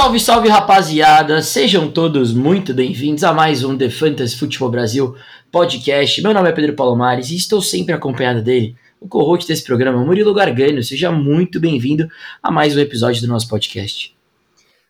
Salve, salve rapaziada! Sejam todos muito bem-vindos a mais um The Fantasy Futebol Brasil podcast. Meu nome é Pedro Palomares e estou sempre acompanhado dele, o co-host desse programa, Murilo Gargano. Seja muito bem-vindo a mais um episódio do nosso podcast.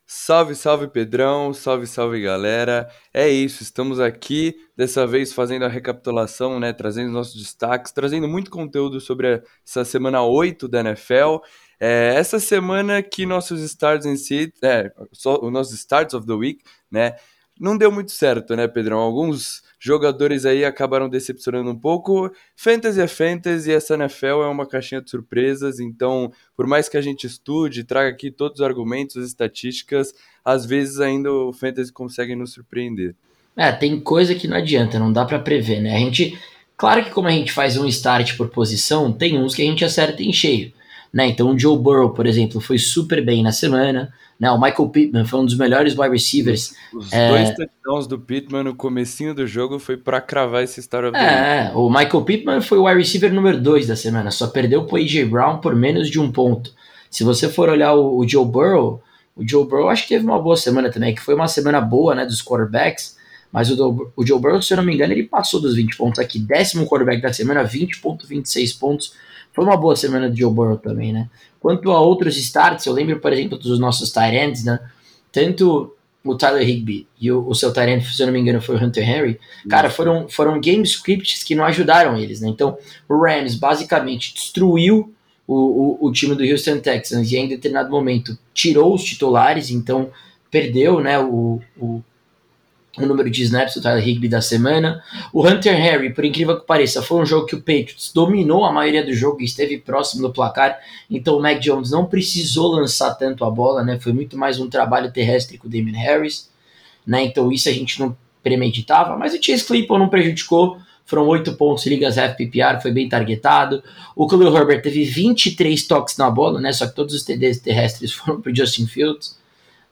Salve, salve Pedrão, salve, salve galera. É isso, estamos aqui dessa vez fazendo a recapitulação, né, trazendo nossos destaques, trazendo muito conteúdo sobre essa semana 8 da NFL. É, essa semana que nossos starts em si, é, os nossos starts of the week, né, não deu muito certo, né, Pedrão? Alguns jogadores aí acabaram decepcionando um pouco. Fantasy é fantasy, essa NFL é uma caixinha de surpresas, então, por mais que a gente estude, traga aqui todos os argumentos, as estatísticas, às vezes ainda o fantasy consegue nos surpreender. É, tem coisa que não adianta, não dá para prever, né? A gente, claro que como a gente faz um start por posição, tem uns que a gente acerta em cheio. Né? Então o Joe Burrow, por exemplo, foi super bem na semana. Né? O Michael Pittman foi um dos melhores wide receivers. Os é... dois touchdowns do Pittman no comecinho do jogo foi para cravar esse história. É, o Michael Pittman foi o wide receiver número 2 da semana, só perdeu pro AJ Brown por menos de um ponto. Se você for olhar o, o Joe Burrow, o Joe Burrow acho que teve uma boa semana também, que foi uma semana boa né, dos quarterbacks, mas o, o Joe Burrow, se eu não me engano, ele passou dos 20 pontos aqui, décimo quarterback da semana, 20.26 pontos, foi uma boa semana de Joe Burrow também, né? Quanto a outros starts, eu lembro, por exemplo, dos nossos tight né? Tanto o Tyler Higby e o, o seu tight se eu não me engano, foi o Hunter Henry. Cara, foram, foram game scripts que não ajudaram eles, né? Então, o Rams basicamente destruiu o, o, o time do Houston Texans e em determinado momento tirou os titulares, então perdeu, né, o, o o número de snaps do Tyler Higby da semana. O Hunter Harry, por incrível que pareça, foi um jogo que o Patriots dominou a maioria do jogo e esteve próximo do placar, então o Mac Jones não precisou lançar tanto a bola, né? Foi muito mais um trabalho terrestre com o Damien Harris, né? Então isso a gente não premeditava, mas o Chase Claypool não prejudicou. Foram oito pontos ligas FPPR, foi bem targetado. O Khalil Herbert teve 23 toques na bola, né? Só que todos os TDs terrestres foram para Justin Fields,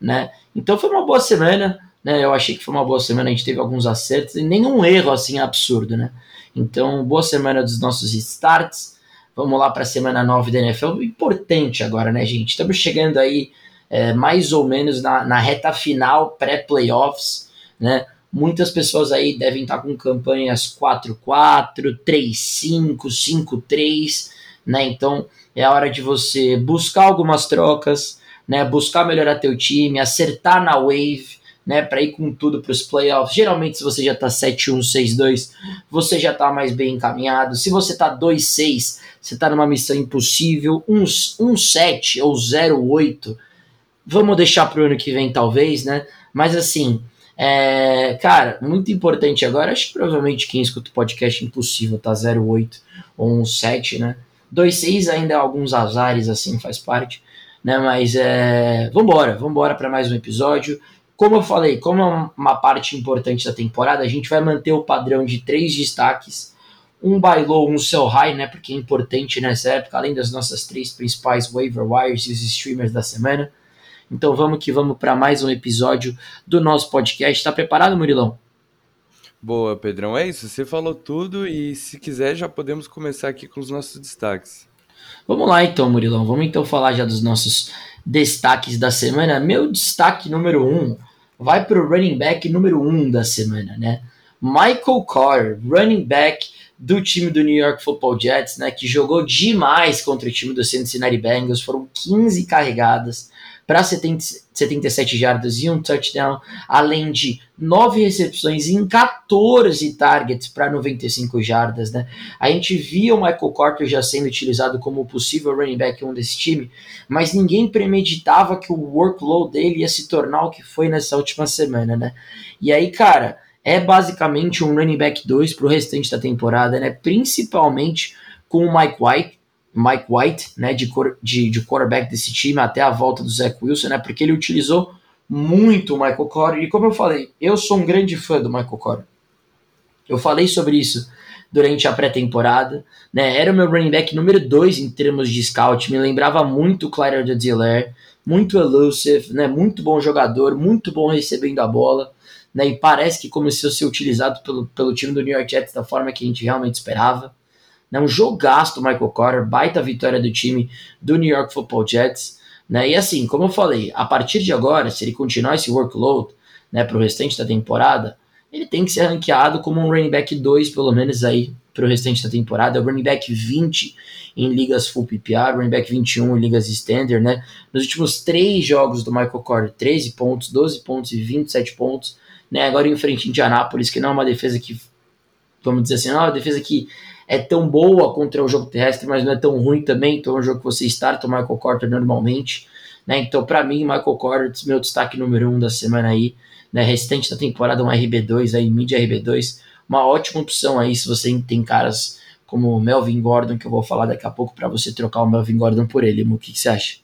né? Então foi uma boa semana. Né? Eu achei que foi uma boa semana, a gente teve alguns acertos e nenhum erro assim absurdo, né? Então, boa semana dos nossos starts. Vamos lá para a semana 9 da NFL. Importante agora, né, gente? Estamos chegando aí é, mais ou menos na, na reta final pré-playoffs, né? Muitas pessoas aí devem estar com campanhas 4-4, 3-5, 5-3, né? Então é a hora de você buscar algumas trocas, né? Buscar melhorar teu time, acertar na wave, né, para ir com tudo para os playoffs. Geralmente, se você já está 7-1, 6-2, você já está mais bem encaminhado. Se você está 2-6, você está numa missão impossível. 1-7 ou 0-8, vamos deixar para o ano que vem, talvez, né? Mas assim, é, cara, muito importante agora. Acho que provavelmente quem escuta o podcast impossível tá 0-8 ou 1-7, né? 2-6 ainda alguns azares, assim, faz parte. Né, mas é, vambora, vambora para mais um episódio. Como eu falei, como é uma parte importante da temporada, a gente vai manter o padrão de três destaques, um buy low, um sell high, né? Porque é importante nessa época, além das nossas três principais waiver wires e os streamers da semana. Então vamos que vamos para mais um episódio do nosso podcast. Está preparado, Murilão? Boa, Pedrão. É isso, você falou tudo e se quiser já podemos começar aqui com os nossos destaques. Vamos lá então, Murilão. Vamos então falar já dos nossos destaques da semana. Meu destaque número um vai para o running back número um da semana, né? Michael Carr, running back do time do New York Football Jets, né, que jogou demais contra o time do Cincinnati Bengals, foram 15 carregadas, para 77 jardas e um touchdown, além de 9 recepções em 14 targets para 95 jardas. Né? A gente via o Michael Carter já sendo utilizado como possível running back 1 desse time, mas ninguém premeditava que o workload dele ia se tornar o que foi nessa última semana. Né? E aí, cara, é basicamente um running back 2 para o restante da temporada, né? principalmente com o Mike White Mike White, né, de, de, de quarterback desse time até a volta do Zach Wilson, né, porque ele utilizou muito o Michael Corey, e como eu falei, eu sou um grande fã do Michael Corey. Eu falei sobre isso durante a pré-temporada, né, era o meu running back número 2 em termos de scout, me lembrava muito o Clyde Edelaire, muito elusive, né, muito bom jogador, muito bom recebendo a bola, né, e parece que começou a ser utilizado pelo, pelo time do New York Jets da forma que a gente realmente esperava. Né, um jogaço do Michael Carter, baita vitória do time do New York Football Jets. Né? E assim, como eu falei, a partir de agora, se ele continuar esse workload né, para o restante da temporada, ele tem que ser ranqueado como um running back 2, pelo menos aí para o restante da temporada. É o running back 20 em ligas full PPR, running back 21 em ligas standard, né? Nos últimos três jogos do Michael Carter, 13 pontos, 12 pontos e 27 pontos, né? Agora em frente a Indianapolis, que não é uma defesa que, vamos dizer assim, não é uma defesa que é tão boa contra o jogo terrestre, mas não é tão ruim também, então é um jogo que você starta o Michael Carter normalmente, né? Então, para mim, Michael Carter, meu destaque número um da semana aí, né? Restante da temporada, um RB2 aí, mid RB2, uma ótima opção aí se você tem caras como Melvin Gordon, que eu vou falar daqui a pouco, para você trocar o Melvin Gordon por ele. O que, que você acha?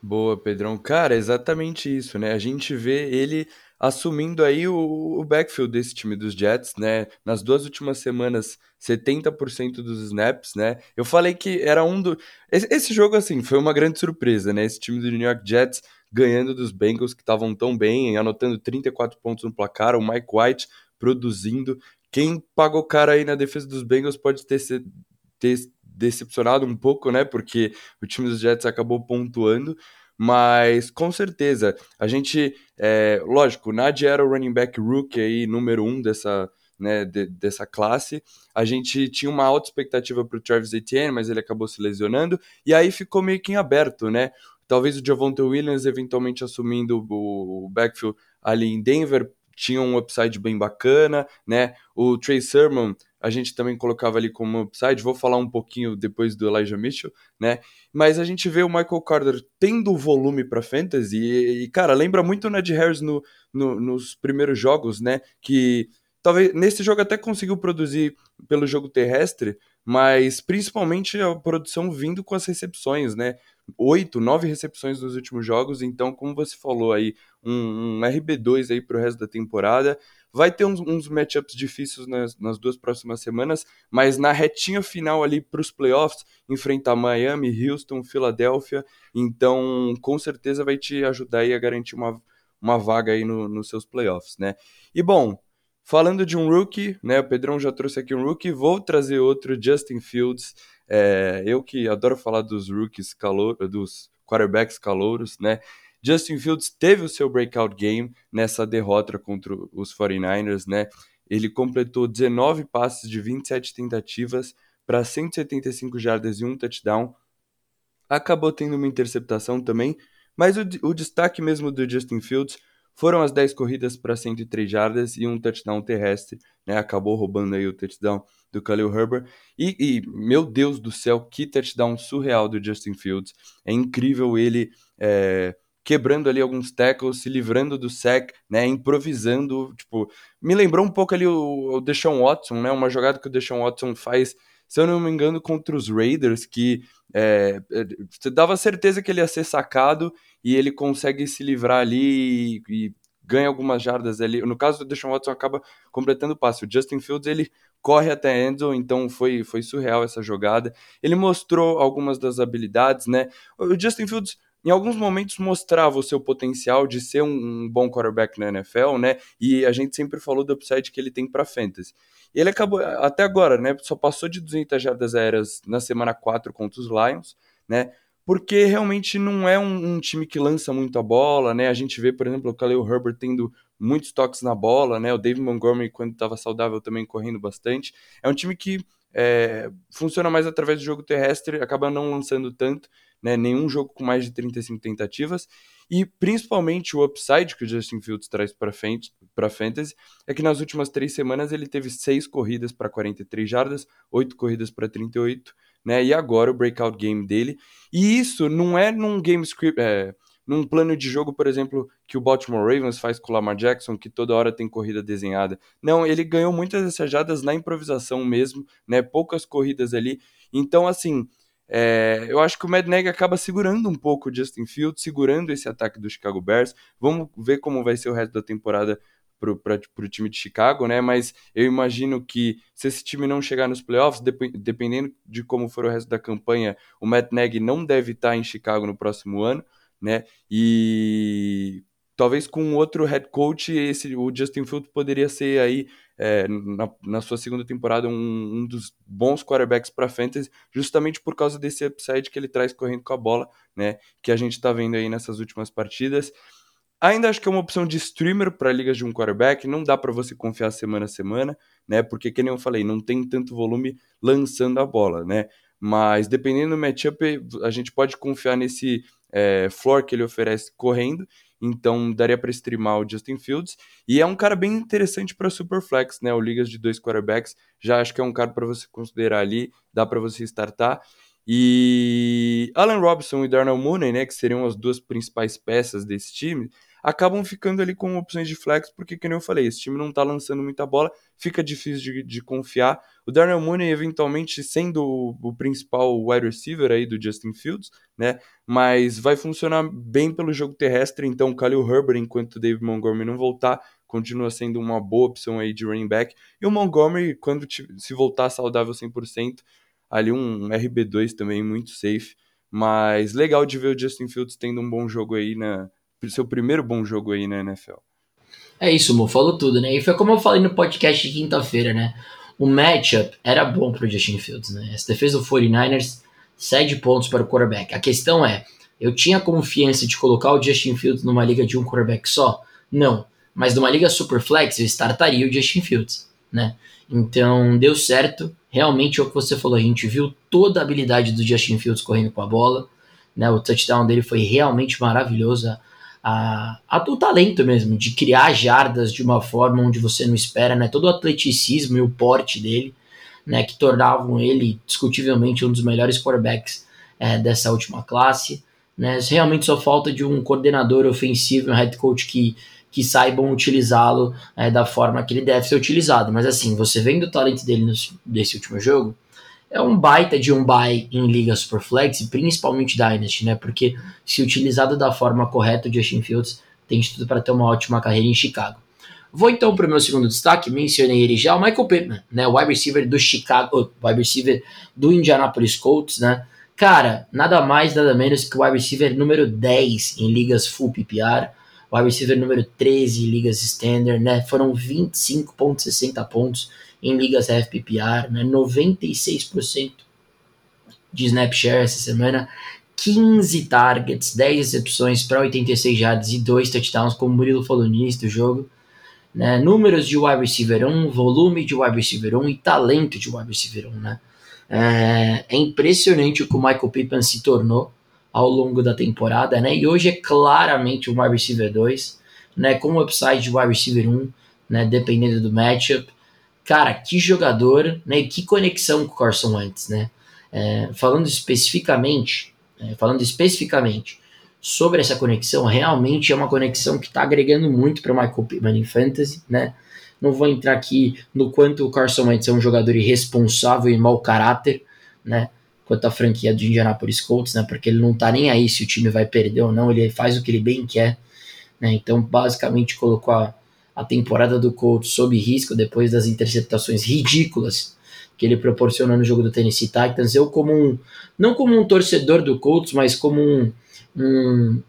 Boa, Pedrão. Cara, é exatamente isso, né? A gente vê ele assumindo aí o, o backfield desse time dos Jets, né? Nas duas últimas semanas, 70% dos snaps, né? Eu falei que era um do. Esse, esse, jogo, assim, foi uma grande surpresa, né? Esse time do New York Jets ganhando dos Bengals que estavam tão bem, anotando 34 pontos no placar, o Mike White produzindo. Quem pagou cara aí na defesa dos Bengals pode ter, ter decepcionado um pouco, né? Porque o time dos Jets acabou pontuando. Mas com certeza, a gente, é, lógico, Nadia era o running back rookie aí, número um dessa, né, de, dessa classe. A gente tinha uma alta expectativa para o Travis Etienne, mas ele acabou se lesionando, e aí ficou meio que em aberto, né? Talvez o Javonte Williams eventualmente assumindo o backfield ali em Denver tinha um upside bem bacana, né? O Trey Sermon a gente também colocava ali como upside, vou falar um pouquinho depois do Elijah Mitchell, né? Mas a gente vê o Michael Carter tendo volume para fantasy e, e, cara, lembra muito o Ned Harris no, no, nos primeiros jogos, né? Que talvez nesse jogo até conseguiu produzir pelo jogo terrestre, mas principalmente a produção vindo com as recepções, né? Oito, nove recepções nos últimos jogos, então, como você falou aí, um, um RB2 aí pro resto da temporada. Vai ter uns, uns matchups difíceis nas, nas, duas próximas semanas, mas na retinha final ali para os playoffs, enfrentar Miami, Houston, Filadélfia, então com certeza vai te ajudar aí a garantir uma, uma vaga aí no, nos seus playoffs, né? E bom, falando de um rookie, né? O Pedrão já trouxe aqui um rookie, vou trazer outro, Justin Fields. É, eu que adoro falar dos rookies calor, dos quarterbacks calouros, né? Justin Fields teve o seu breakout game nessa derrota contra os 49ers, né? Ele completou 19 passes de 27 tentativas para 175 jardas e um touchdown. Acabou tendo uma interceptação também, mas o, o destaque mesmo do Justin Fields foram as 10 corridas para 103 jardas e um touchdown terrestre, né? Acabou roubando aí o touchdown do Khalil Herbert. E, e, meu Deus do céu, que touchdown surreal do Justin Fields. É incrível ele é, quebrando ali alguns tackles, se livrando do sack, né, improvisando, tipo, me lembrou um pouco ali o, o Deshaun Watson, né, uma jogada que o Deshaun Watson faz, se eu não me engano, contra os Raiders, que é, é você dava certeza que ele ia ser sacado e ele consegue se livrar ali e, e ganha algumas jardas ali. No caso do Deshaun Watson, acaba completando o passe. O Justin Fields, ele corre até a então foi, foi surreal essa jogada. Ele mostrou algumas das habilidades, né? O Justin Fields em alguns momentos mostrava o seu potencial de ser um, um, bom quarterback na NFL, né? E a gente sempre falou do upside que ele tem para fantasy. Ele acabou até agora, né? Só passou de 200 jardas aéreas na semana 4 contra os Lions, né? Porque realmente não é um, um, time que lança muito a bola, né? A gente vê, por exemplo, o Khalil Herbert tendo muitos toques na bola, né? O David Montgomery, quando estava saudável, também correndo bastante. É um time que é, funciona mais através do jogo terrestre, acaba não lançando tanto, né, nenhum jogo com mais de 35 tentativas, e principalmente o upside que o Justin Fields traz para fantasy é que nas últimas três semanas ele teve seis corridas para 43 jardas, oito corridas para 38, né, e agora o breakout game dele, e isso não é num game script, é, num plano de jogo, por exemplo, que o Baltimore Ravens faz com o Lamar Jackson, que toda hora tem corrida desenhada. Não, ele ganhou muitas dessas jardas na improvisação mesmo, né? Poucas corridas ali. Então, assim, é, eu acho que o Mad Nagy acaba segurando um pouco o Justin Fields, segurando esse ataque do Chicago Bears. Vamos ver como vai ser o resto da temporada para o time de Chicago, né? Mas eu imagino que se esse time não chegar nos playoffs, dep dependendo de como for o resto da campanha, o Matt não deve estar em Chicago no próximo ano, né? E talvez com outro head coach, esse, o Justin Fields poderia ser aí é, na, na, sua segunda temporada, um, um dos bons quarterbacks para fantasy, justamente por causa desse upside que ele traz correndo com a bola, né? Que a gente está vendo aí nessas últimas partidas. Ainda acho que é uma opção de streamer para ligas de um quarterback, não dá para você confiar semana a semana, né? Porque, como eu falei, não tem tanto volume lançando a bola, né? Mas dependendo do matchup, a gente pode confiar nesse é, floor que ele oferece correndo. Então daria para streamar o Justin Fields. E é um cara bem interessante para Superflex, né? O Ligas de dois quarterbacks. Já acho que é um cara para você considerar ali, dá para você startar. E Allen Robinson e Darnell Mooney, né, que seriam as duas principais peças desse time, acabam ficando ali com opções de flex, porque, como eu falei, esse time não tá lançando muita bola, fica difícil de, de confiar. O Darnell Mooney, eventualmente, sendo o, o, principal wide receiver aí do Justin Fields, né? Mas vai funcionar bem pelo jogo terrestre, então o Khalil Herbert, enquanto o David Montgomery não voltar, continua sendo uma boa opção aí de running back. E o Montgomery, quando se voltar saudável 100%, ali um RB2 também muito safe. Mas legal de ver o Justin Fields tendo um bom jogo aí na, seu primeiro bom jogo aí na NFL. É isso, Mo, falou tudo, né? E foi como eu falei no podcast de quinta-feira, né? O matchup era bom para o Justin Fields, né? Essa defesa do 49ers cede pontos para o quarterback. A questão é, eu tinha confiança de colocar o Justin Fields numa liga de um quarterback só? Não. Mas numa liga super flex, eu startaria o Justin Fields, né? Então, deu certo. Realmente é o que você falou, a gente viu toda a habilidade do Justin Fields correndo com a bola, né? O touchdown dele foi realmente maravilhoso a, a, o talento mesmo, de criar jardas de uma forma onde você não espera, né? Todo o atleticismo e o porte dele, né? Que tornavam ele discutivelmente um dos melhores quarterbacks é, dessa última classe. Né? Realmente só falta de um coordenador ofensivo, um head coach que, que saibam utilizá-lo é, da forma que ele deve ser utilizado. Mas assim, você vendo o talento dele nesse último jogo, é um baita de um buy em Liga Superflex, principalmente Dynasty, né? Porque se utilizado da forma correta, o Justin Fields tem tudo para ter uma ótima carreira em Chicago. Vou então para o meu segundo destaque, mencionei ele já, o Michael Pittman, né? O wide receiver do Chicago, o wide receiver do Indianapolis Colts, né? Cara, nada mais, nada menos que o wide receiver número 10 em ligas full PPR, o wide receiver número 13 em ligas standard, né? Foram 25.60 pontos em ligas FPPR, né? 96% de snap share essa semana, 15 targets, 10 recepções para 86 yards e 2 touchdowns, como o Murilo falou início do jogo. Né? Números de wide receiver 1, volume de wide receiver 1 e talento de wide receiver 1. Né? É, é impressionante o que o Michael Pittman se tornou ao longo da temporada, né? E hoje é claramente o wide receiver 2, né? Com o upside de wide receiver 1, né? Dependendo do matchup. Cara, que jogador, né? Que conexão com o Carson Wentz, né? É, falando especificamente, é, falando especificamente sobre essa conexão, realmente é uma conexão que está agregando muito para Michael Pittman em fantasy, né? Não vou entrar aqui no quanto o Carson Wentz é um jogador irresponsável e mau caráter, né? Quanto à franquia do Indianapolis Colts, né? Porque ele não tá nem aí se o time vai perder ou não, ele faz o que ele bem quer, né? Então, basicamente, colocou a, a temporada do Colts sob risco depois das interceptações ridículas que ele proporcionou no jogo do Tennessee Titans. Eu como um, não como um torcedor do Colts, mas como um, um,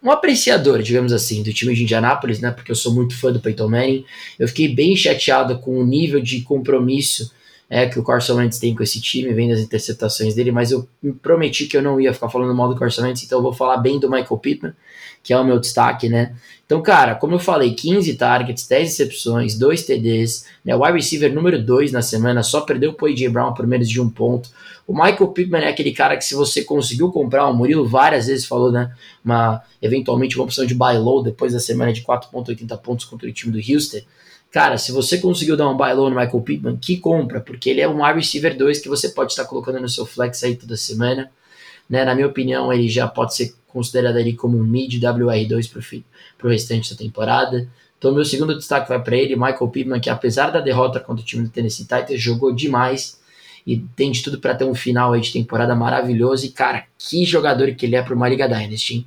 um apreciador, digamos assim, do time de Indianápolis, né? Porque eu sou muito fã do Peyton Manning. Eu fiquei bem chateado com o nível de compromisso é, que o Carson Wentz tem com esse time, vem das interceptações dele, mas eu me prometi que eu não ia ficar falando mal do Carson Wentz, então eu vou falar bem do Michael Pittman, que é o meu destaque, né? Então, cara, como eu falei, 15 targets, 10 recepções, 2 TDs, né? O wide receiver número 2 na semana, só perdeu o AJ Brown por menos de um ponto. O Michael Pittman é aquele cara que se você conseguiu comprar, o Murilo várias vezes falou, né? Uma, eventualmente uma opção de buy low depois da semana de 4.80 pontos contra o time do Houston. Cara, se você conseguiu dar um buy low no Michael Pittman, que compra, porque ele é um wide receiver 2 que você pode estar colocando no seu flex aí toda semana. Né? Na minha opinião, ele já pode ser considerado ali como um mid WR2 para o restante da temporada. Então, meu segundo destaque vai para ele, Michael Pittman, que apesar da derrota contra o time do Tennessee Titans, jogou demais e tem de tudo para ter um final aí de temporada maravilhoso. E, cara, que jogador que ele é para uma Liga Dynasty, hein?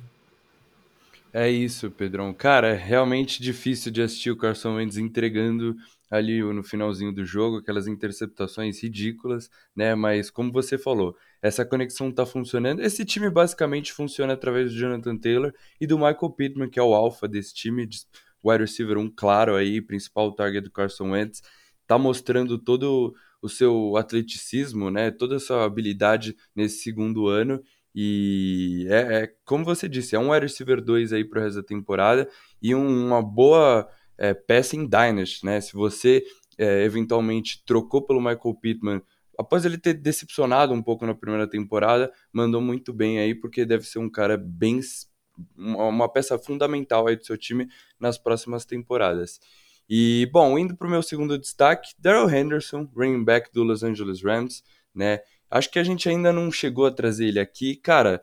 É isso, Pedrão. Cara, é realmente difícil de assistir o Carson Wentz entregando ali no finalzinho do jogo aquelas interceptações ridículas, né? Mas como você falou, essa conexão tá funcionando. Esse time basicamente funciona através do Jonathan Taylor e do Michael Pittman, que é o alfa desse time, wide receiver um claro aí, principal target do Carson Wentz, tá mostrando todo o seu atleticismo, né, toda a sua habilidade nesse segundo ano, e é, é como você disse, é um wide receiver 2 aí pro resto da temporada, e um, uma boa é, peça em Dynasty, né, se você é, eventualmente trocou pelo Michael Pittman após ele ter decepcionado um pouco na primeira temporada, mandou muito bem aí, porque deve ser um cara bem. uma peça fundamental aí do seu time nas próximas temporadas. E, bom, indo para o meu segundo destaque, Daryl Henderson, running back do Los Angeles Rams, né? Acho que a gente ainda não chegou a trazer ele aqui. Cara,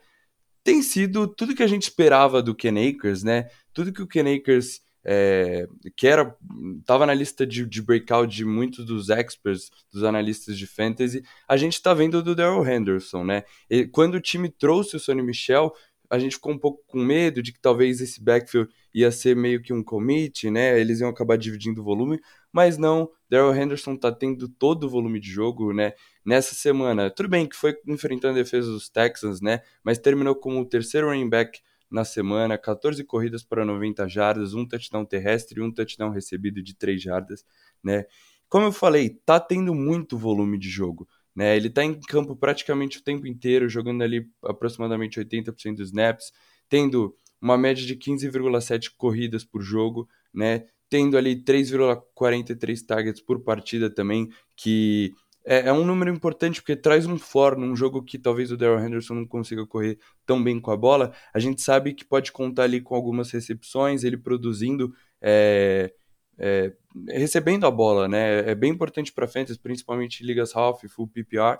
tem sido tudo que a gente esperava do Ken Akers, né? Tudo que o Ken Akers é, que era estava na lista de, de, breakout de muitos dos experts, dos analistas de fantasy, a gente está vendo do Daryl Henderson, né? E quando o time trouxe o Sonny Michel, a gente ficou um pouco com medo de que talvez esse backfield ia ser meio que um commit, né? Eles iam acabar dividindo o volume, mas não. Daryl Henderson tá tendo todo o volume de jogo, né? Nessa semana, tudo bem que foi enfrentando a defesa dos Texans, né? Mas terminou como o terceiro running back na semana, 14 corridas para 90 jardas, um touchdown terrestre e um touchdown recebido de 3 jardas, né? Como eu falei, tá tendo muito volume de jogo, né? Ele tá em campo praticamente o tempo inteiro, jogando ali aproximadamente 80% dos snaps, tendo uma média de 15,7 corridas por jogo, né? Tendo ali 3,43 targets por partida também, que é, é, um número importante porque traz um for num jogo que talvez o Daryl Henderson não consiga correr tão bem com a bola. A gente sabe que pode contar ali com algumas recepções, ele produzindo, é, é, recebendo a bola, né? É bem importante para fantasy, principalmente ligas half, full PPR.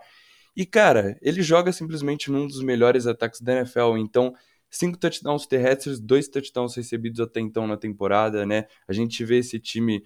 E cara, ele joga simplesmente num dos melhores ataques da NFL, então cinco touchdowns terrestres, dois touchdowns recebidos até então na temporada, né? A gente vê esse time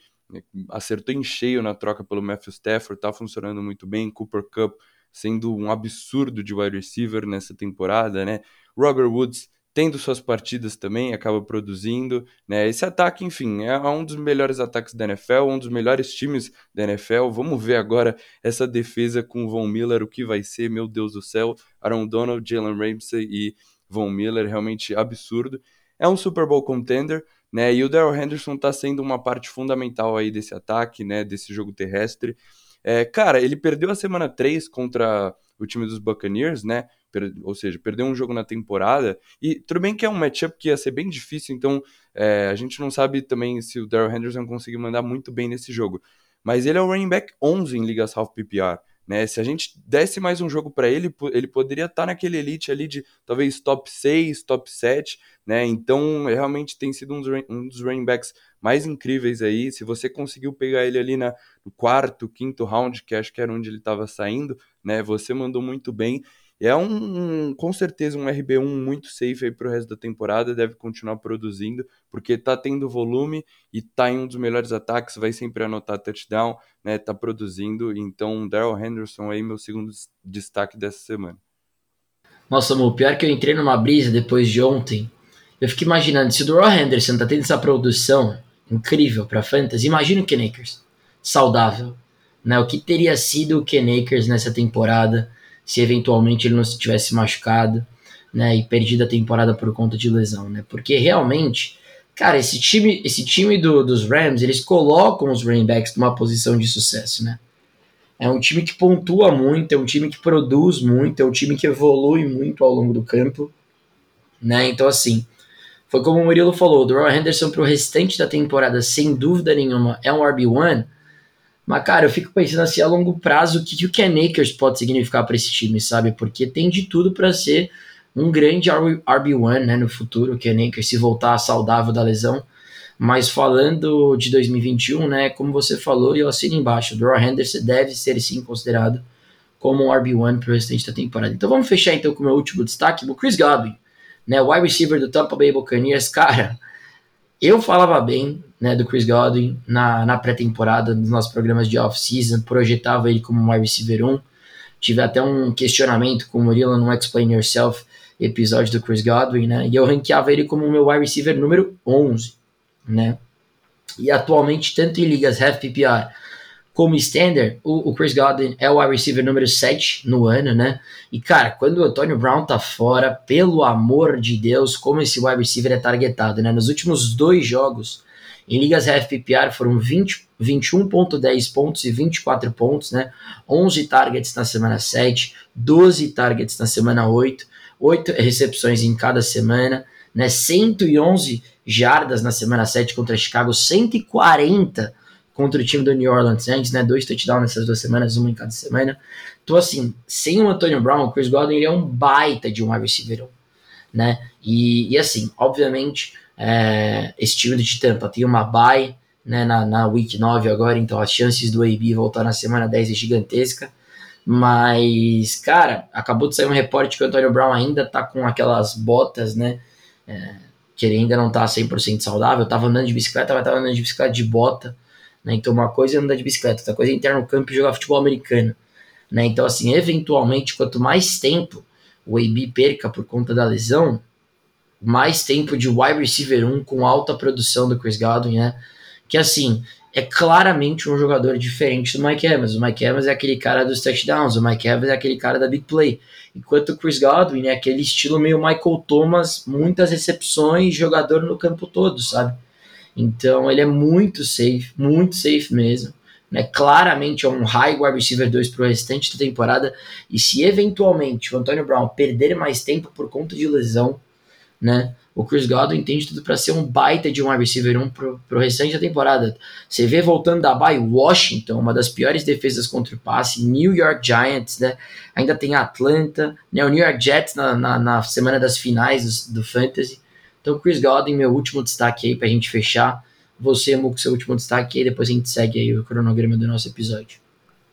acertou em cheio na troca pelo Matthew Stafford, tá funcionando muito bem, Cooper Cup sendo um absurdo de wide receiver nessa temporada, né? Robert Woods tendo suas partidas também, acaba produzindo, né? Esse ataque, enfim, é um dos melhores ataques da NFL, um dos melhores times da NFL. Vamos ver agora essa defesa com o Von Miller, o que vai ser, meu Deus do céu. Aaron Donald, Jalen Ramsey e Von Miller, realmente absurdo. É um Super Bowl contender, né? E o Daryl Henderson está sendo uma parte fundamental aí desse ataque, né? Desse jogo terrestre. É, cara, ele perdeu a semana 3 contra o time dos Buccaneers, né? ou seja, perdeu um jogo na temporada. E tudo bem que é um matchup que ia ser bem difícil, então é, a gente não sabe também se o Daryl Henderson conseguir mandar muito bem nesse jogo. Mas ele é o running back 11 em ligas half PPR. Né? Se a gente desse mais um jogo para ele, ele poderia estar tá naquele elite ali de talvez top 6, top 7, né? Então, realmente tem sido um dos, um dos running backs mais incríveis aí. Se você conseguiu pegar ele ali na, no quarto, quinto round, que acho que era onde ele estava saindo, né? Você mandou muito bem. É um, um, com certeza um RB1 muito safe aí pro resto da temporada, deve continuar produzindo, porque tá tendo volume e tá em um dos melhores ataques, vai sempre anotar touchdown, né? Tá produzindo, então Daryl Henderson aí meu segundo destaque dessa semana. Nossa, amor, pior que eu entrei numa brisa depois de ontem. Eu fico imaginando, se o Daryl Henderson tá tendo essa produção incrível para fantasy, imagina o Ken Akers, saudável, né? O que teria sido o Ken Akers nessa temporada? Se eventualmente ele não se tivesse machucado, né, e perdido a temporada por conta de lesão, né? Porque realmente, cara, esse time, esse time do, dos Rams, eles colocam os running backs numa posição de sucesso, né? É um time que pontua muito, é um time que produz muito, é um time que evolui muito ao longo do campo, né? Então assim, foi como o Murilo falou, o Doral Henderson pro restante da temporada, sem dúvida nenhuma, é um RB1, mas, cara, eu fico pensando assim, a longo prazo, o que, que o Ken Akers pode significar para esse time, sabe? Porque tem de tudo para ser um grande RB1 né, no futuro, o Ken Akers, se voltar saudável da lesão. Mas falando de 2021, né, como você falou, eu assino embaixo, o Draw Henderson deve ser sim considerado como um RB1 para o restante da temporada. Então vamos fechar então com o meu último destaque, o Chris Godwin, né, wide receiver do Tampa Bay Buccaneers, cara, eu falava bem né, do Chris Godwin na, na pré-temporada, nos nossos programas de off-season, projetava ele como um wide receiver 1. Tive até um questionamento com o Murilo no Explain Yourself, episódio do Chris Godwin, né? E eu ranqueava ele como o meu wide receiver número 11, né? E atualmente, tanto em ligas half PPR como standard, o, o, Chris Godwin é o wide receiver número 7 no ano, né? E cara, quando o Antonio Brown tá fora, pelo amor de Deus, como esse wide receiver é targetado, né? Nos últimos dois jogos, Em ligas FPPR foram 21.10 pontos e 24 pontos, né? 11 targets na semana 7, 12 targets na semana 8, 8 recepções em cada semana, né? 111 jardas na semana 7 contra Chicago, 140 contra o time do New Orleans Saints, né? Dois touchdowns nessas duas semanas, uma em cada semana. Então, assim, sem o Antonio Brown, o Chris Godwin ele é um baita de um wide receiver, né? E, e assim, obviamente, é, esse time de Tampa tem uma bye né, na, na Week 9 agora, então as chances do AB voltar na semana 10 é gigantesca. Mas, cara, acabou de sair um reporte que o Antonio Brown ainda tá com aquelas botas, né? É, que ele ainda não tá 100% saudável. Tava andando de bicicleta, mas tava andando de bicicleta de bota. Né? Então, uma coisa é andar de bicicleta, outra coisa é entrar no campo e jogar futebol americano. Né? Então, assim, eventualmente, quanto mais tempo o AB perca por conta da lesão, mais tempo de wide receiver 1 com alta produção do Chris Godwin, né? Que assim, é claramente um jogador diferente do Mike Evans. O Mike Evans é aquele cara dos touchdowns, o Mike Evans é aquele cara da big play. Enquanto o Chris Godwin é aquele estilo meio Michael Thomas, muitas recepções, jogador no campo todo, sabe? Então ele é muito safe, muito safe mesmo. Né? Claramente é um high wide receiver 2 para o restante da temporada. E se eventualmente o Antonio Brown perder mais tempo por conta de lesão, né? O Chris Godwin tem tudo para ser um baita de um wide receiver 1 pro, pro restante da temporada. Você vê voltando da bye Washington, uma das piores defesas contra o passe, New York Giants, né? Ainda tem Atlanta, né? O New York Jets na, na, na semana das finais do, do Fantasy. Então, Chris Godwin, meu último destaque aí pra gente fechar. Você, Muco, seu último destaque aí, depois a gente segue aí o cronograma do nosso episódio.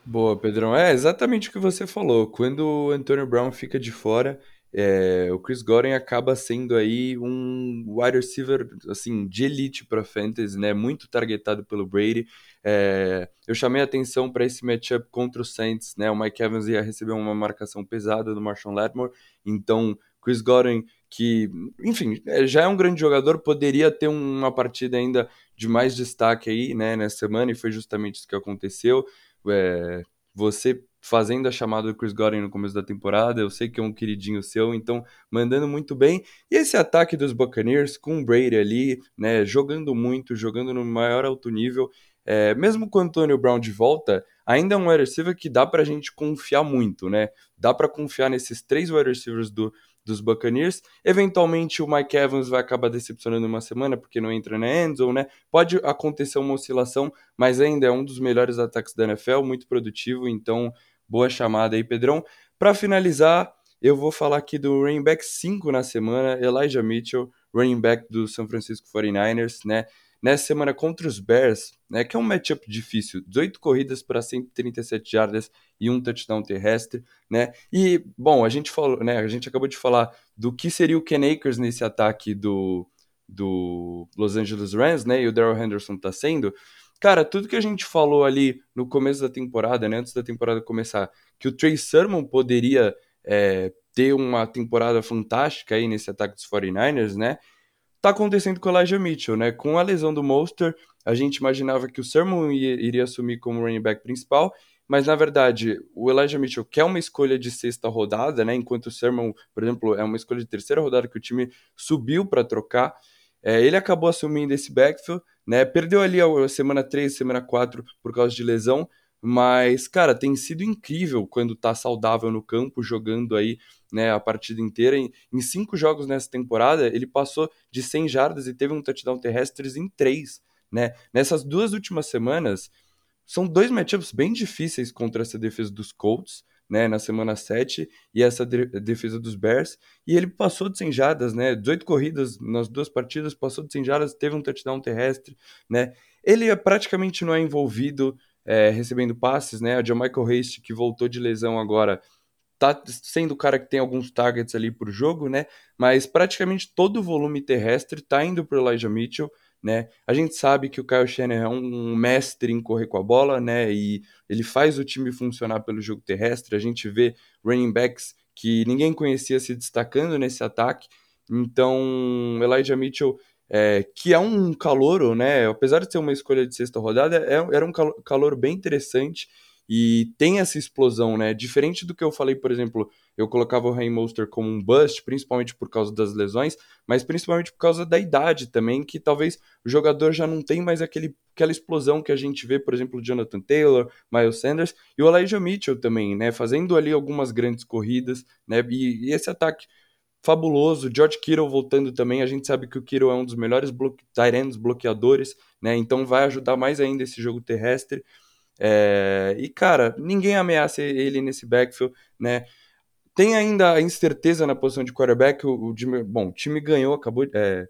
Boa, Pedrão. É exatamente o que você falou. Quando o Antonio Brown fica de fora, é, o Chris Godwin acaba sendo aí um wide receiver assim de elite para fantasy, né? Muito targetado pelo Brady. É, eu chamei atenção para esse matchup contra o Saints, né? O Mike Evans ia receber uma marcação pesada do Marshall Lattimore, então Chris Godwin que, enfim, é, já é um grande jogador, poderia ter uma partida ainda de mais destaque aí, né, nessa semana, e foi justamente isso que aconteceu. É, você fazendo a chamada do Chris Godwin no começo da temporada, eu sei que é um queridinho seu, então mandando muito bem. E esse ataque dos Buccaneers com o Brady ali, né, jogando muito, jogando no maior alto nível, é, mesmo com o Antonio Brown de volta, ainda é um wide receiver que dá pra gente confiar muito, né? Dá para confiar nesses três wide receivers do, dos Buccaneers. Eventualmente o Mike Evans vai acabar decepcionando uma semana porque não entra na endzone, né? Pode acontecer uma oscilação, mas ainda é um dos melhores ataques da NFL, muito produtivo, então boa chamada aí, Pedrão. Para finalizar, eu vou falar aqui do running back 5 na semana, Elijah Mitchell, running back do San Francisco 49ers, né? nessa semana contra os Bears, né, que é um matchup difícil, 18 corridas para 137 jardas e um touchdown terrestre, né? E bom, a gente falou, né, a gente acabou de falar do que seria o Ken Akers nesse ataque do do Los Angeles Rams, né? E o Daryl Henderson tá sendo Cara, tudo que a gente falou ali no começo da temporada, né, antes da temporada começar, que o Trey Sermon poderia é, ter uma temporada fantástica aí nesse ataque dos 49ers, né? tá acontecendo com o Elijah Mitchell, né? Com a lesão do Monster, a gente imaginava que o Sermon iria assumir como running back principal, mas na verdade o Elijah Mitchell quer uma escolha de sexta rodada, né? Enquanto o Sermon, por exemplo, é uma escolha de terceira rodada que o time subiu para trocar. É, ele acabou assumindo esse backfield, né? Perdeu ali a semana 3, semana 4 por causa de lesão, mas, cara, tem sido incrível quando tá saudável no campo, jogando aí né, a partida inteira. Em, em, cinco jogos nessa temporada, ele passou de 100 jardas e teve um touchdown terrestres em três. Né? Nessas duas últimas semanas, são dois matchups bem difíceis contra essa defesa dos Colts, né, na semana 7, e essa de defesa dos Bears, e ele passou de 100 jardas, né, 18 corridas nas duas partidas, passou de 100 jardas, teve um touchdown terrestre, né, ele é praticamente não é envolvido é, recebendo passes, né? A Michael Haste, que voltou de lesão agora, tá sendo o cara que tem alguns targets ali pro jogo, né? Mas praticamente todo o volume terrestre tá indo pro Elijah Mitchell, né? A gente sabe que o Kyle Shanahan é um mestre em correr com a bola, né? E ele faz o time funcionar pelo jogo terrestre. A gente vê running backs que ninguém conhecia se destacando nesse ataque. Então, Elijah Mitchell é, que é um calouro, né? Apesar de ser uma escolha de sexta rodada, é, era um calor bem interessante. E tem essa explosão, né? Diferente do que eu falei, por exemplo, eu colocava o Rain Monster como um bust, principalmente por causa das lesões, mas principalmente por causa da idade também, que talvez o jogador já não tem mais aquele, aquela explosão que a gente vê, por exemplo, Jonathan Taylor, Miles Sanders e o Elijah Mitchell também, né? Fazendo ali algumas grandes corridas, né? E, e esse ataque fabuloso. George Kittle voltando também. A gente sabe que o Kittle é um dos melhores bloque ends bloqueadores, né? Então vai ajudar mais ainda esse jogo terrestre. É... E, cara, ninguém ameaça ele nesse backfield, né? Tem ainda a incerteza na posição de quarterback. O, o bom, o time ganhou, acabou, é,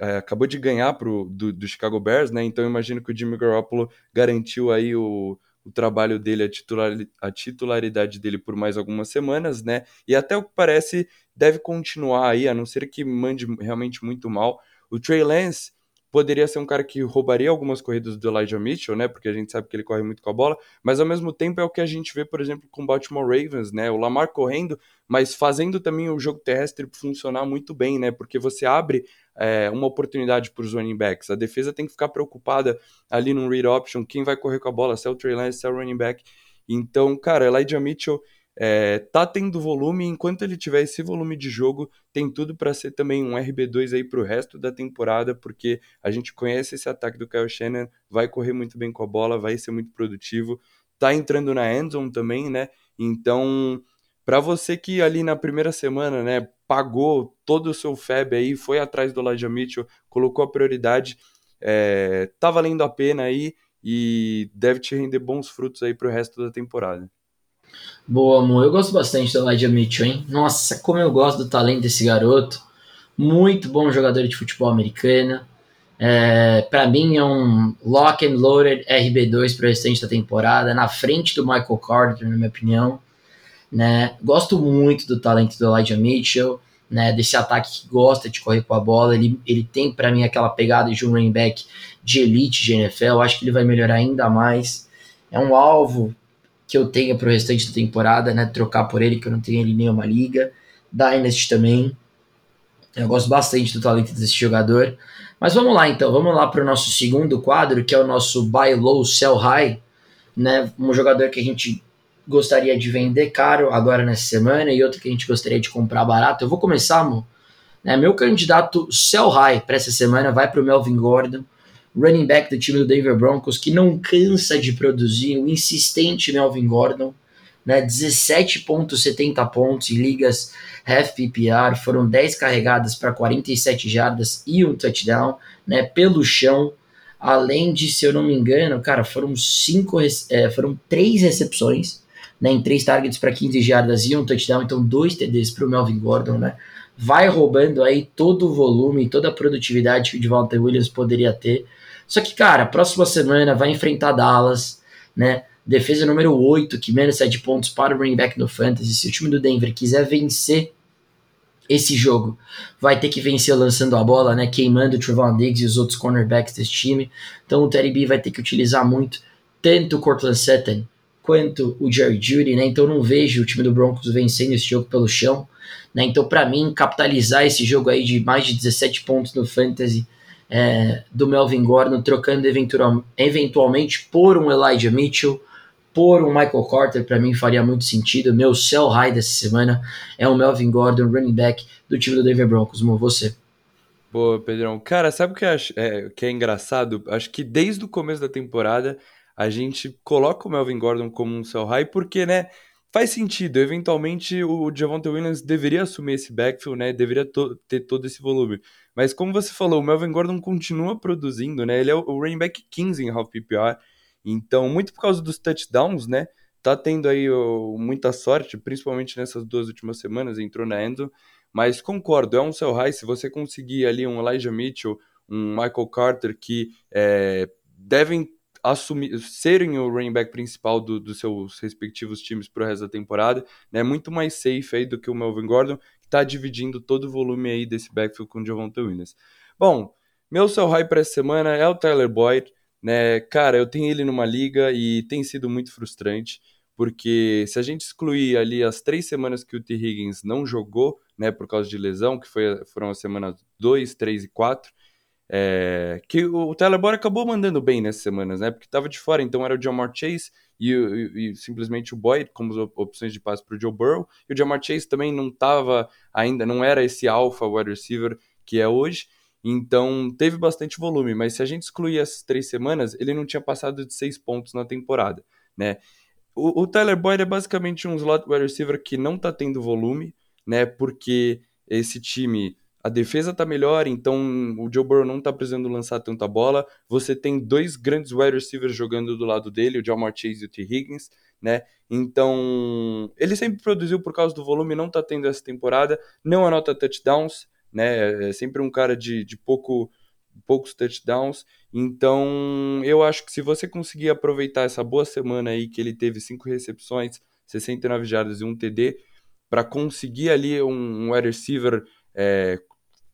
é, acabou de ganhar pro, do, do Chicago Bears, né? Então imagino que o Jimmy Garoppolo garantiu aí o, o trabalho dele, a, titular, a titularidade dele por mais algumas semanas, né? E até o que parece deve continuar aí, a não ser que mande realmente muito mal. O Trey Lance poderia ser um cara que roubaria algumas corridas do Elijah Mitchell, né? Porque a gente sabe que ele corre muito com a bola, mas ao mesmo tempo é o que a gente vê, por exemplo, com o Baltimore Ravens, né? O Lamar correndo, mas fazendo também o jogo terrestre funcionar muito bem, né? Porque você abre é, uma oportunidade para os running backs. A defesa tem que ficar preocupada ali no read option, quem vai correr com a bola, se é o Trey Lance, se é o running back. Então, cara, Elijah Mitchell é, tá tendo volume, enquanto ele tiver esse volume de jogo, tem tudo para ser também um RB2 aí pro resto da temporada, porque a gente conhece esse ataque do Kyle Shannon, vai correr muito bem com a bola, vai ser muito produtivo, tá entrando na endzone também, né? Então, para você que ali na primeira semana, né, pagou todo o seu FEB aí, foi atrás do Elijah Mitchell, colocou a prioridade, é, tá valendo a pena aí e deve te render bons frutos aí pro resto da temporada. Boa, amor. Eu gosto bastante do Elijah Mitchell, hein? Nossa, como eu gosto do talento desse garoto. Muito bom jogador de futebol americano. É, para mim é um lock and loaded RB2 para o restante da temporada, na frente do Michael Carter, na minha opinião. Né? Gosto muito do talento do Elijah Mitchell, né? desse ataque que gosta de correr com a bola. Ele, ele tem para mim aquela pegada de um running back de elite de NFL. Acho que ele vai melhorar ainda mais. É um alvo que eu tenha para o restante da temporada, né? Trocar por ele, que eu não tenho ele em nenhuma liga. Dynasty também. Eu gosto bastante do talento desse jogador. Mas vamos lá então, vamos lá para o nosso segundo quadro, que é o nosso Buy Low, Sell High. Né? Um jogador que a gente gostaria de vender caro agora nessa semana e outro que a gente gostaria de comprar barato. Eu vou começar, amor. Né? Meu candidato Sell High para essa semana vai para o Melvin Gordon running back do time do Denver Broncos, que não cansa de produzir, o insistente Melvin Gordon, né, 17.70 pontos em ligas half PPR, foram 10 carregadas para 47 jardas e um touchdown, né, pelo chão, além de, se eu não me engano, cara, foram cinco, é, foram três recepções, né, em três targets para 15 jardas e um touchdown, então dois TDs para o Melvin Gordon, né, vai roubando aí todo o volume, toda a produtividade que o Devontae Williams poderia ter, só que, cara, próxima semana vai enfrentar Dallas, né? Defesa número 8, que menos 7 pontos para o running back no Fantasy. Se o time do Denver quiser vencer esse jogo, vai ter que vencer lançando a bola, né? Queimando o Trevon Diggs e os outros cornerbacks desse time. Então o Terry B vai ter que utilizar muito tanto o Cortland Sutton quanto o Jerry Judy, né? Então não vejo o time do Broncos vencendo esse jogo pelo chão, né? Então para mim capitalizar esse jogo aí de mais de 17 pontos no Fantasy é, do Melvin Gordon, trocando eventual, eventualmente por um Elijah Mitchell, por um Michael Carter, para mim faria muito sentido. Meu sell high dessa semana é o Melvin Gordon, running back do time do Denver Broncos. Mo, você. Boa, Pedrão. Cara, sabe o que, é, que é engraçado? Acho que desde o começo da temporada a gente coloca o Melvin Gordon como um sell high, porque, né, faz sentido. Eventualmente o Javonte Williams deveria assumir esse backfield, né, deveria to ter todo esse volume. Mas como você falou, o Melvin Gordon continua produzindo, né? Ele é o running back 15 em half PPR. Então, muito por causa dos touchdowns, né? Tá tendo aí muita sorte, principalmente nessas duas últimas semanas, entrou na Endo. Mas concordo, é um sell high. Se você conseguir ali um Elijah Mitchell, um Michael Carter, que é, devem assumir, serem o running back principal do, dos seus respectivos times para o resto da temporada, né? Muito mais safe aí do que o Melvin Gordon, está dividindo todo o volume aí desse backfield com o Javonte Williams. Bom, meu sell high para essa semana é o Tyler Boyd, né? Cara, eu tenho ele numa liga e tem sido muito frustrante, porque se a gente excluir ali as três semanas que o T. Higgins não jogou, né, por causa de lesão, que foi, foram as semanas 2, 3 e 4, é, que o Tyler Boyd acabou mandando bem nessas semanas, né? Porque estava de fora, então era o Jamar Chase e, e, e, simplesmente o Boyd como opções de passe para o Joe Burrow. E o Jamar Chase também não estava ainda, não era esse alpha wide receiver que é hoje. Então teve bastante volume, mas se a gente excluir essas três semanas, ele não tinha passado de seis pontos na temporada, né? O, o Tyler Boyd é basicamente um slot wide receiver que não está tendo volume, né? Porque esse time a defesa tá melhor, então o Joe Burrow não tá precisando lançar tanta bola. Você tem dois grandes wide receivers jogando do lado dele, o Jamar Chase e o T. Higgins, né? Então, ele sempre produziu por causa do volume, não tá tendo essa temporada, não anota touchdowns, né? É sempre um cara de, de pouco, poucos touchdowns. Então, eu acho que se você conseguir aproveitar essa boa semana aí, que ele teve cinco recepções, 69 jardas e um TD, para conseguir ali um, um wide receiver é,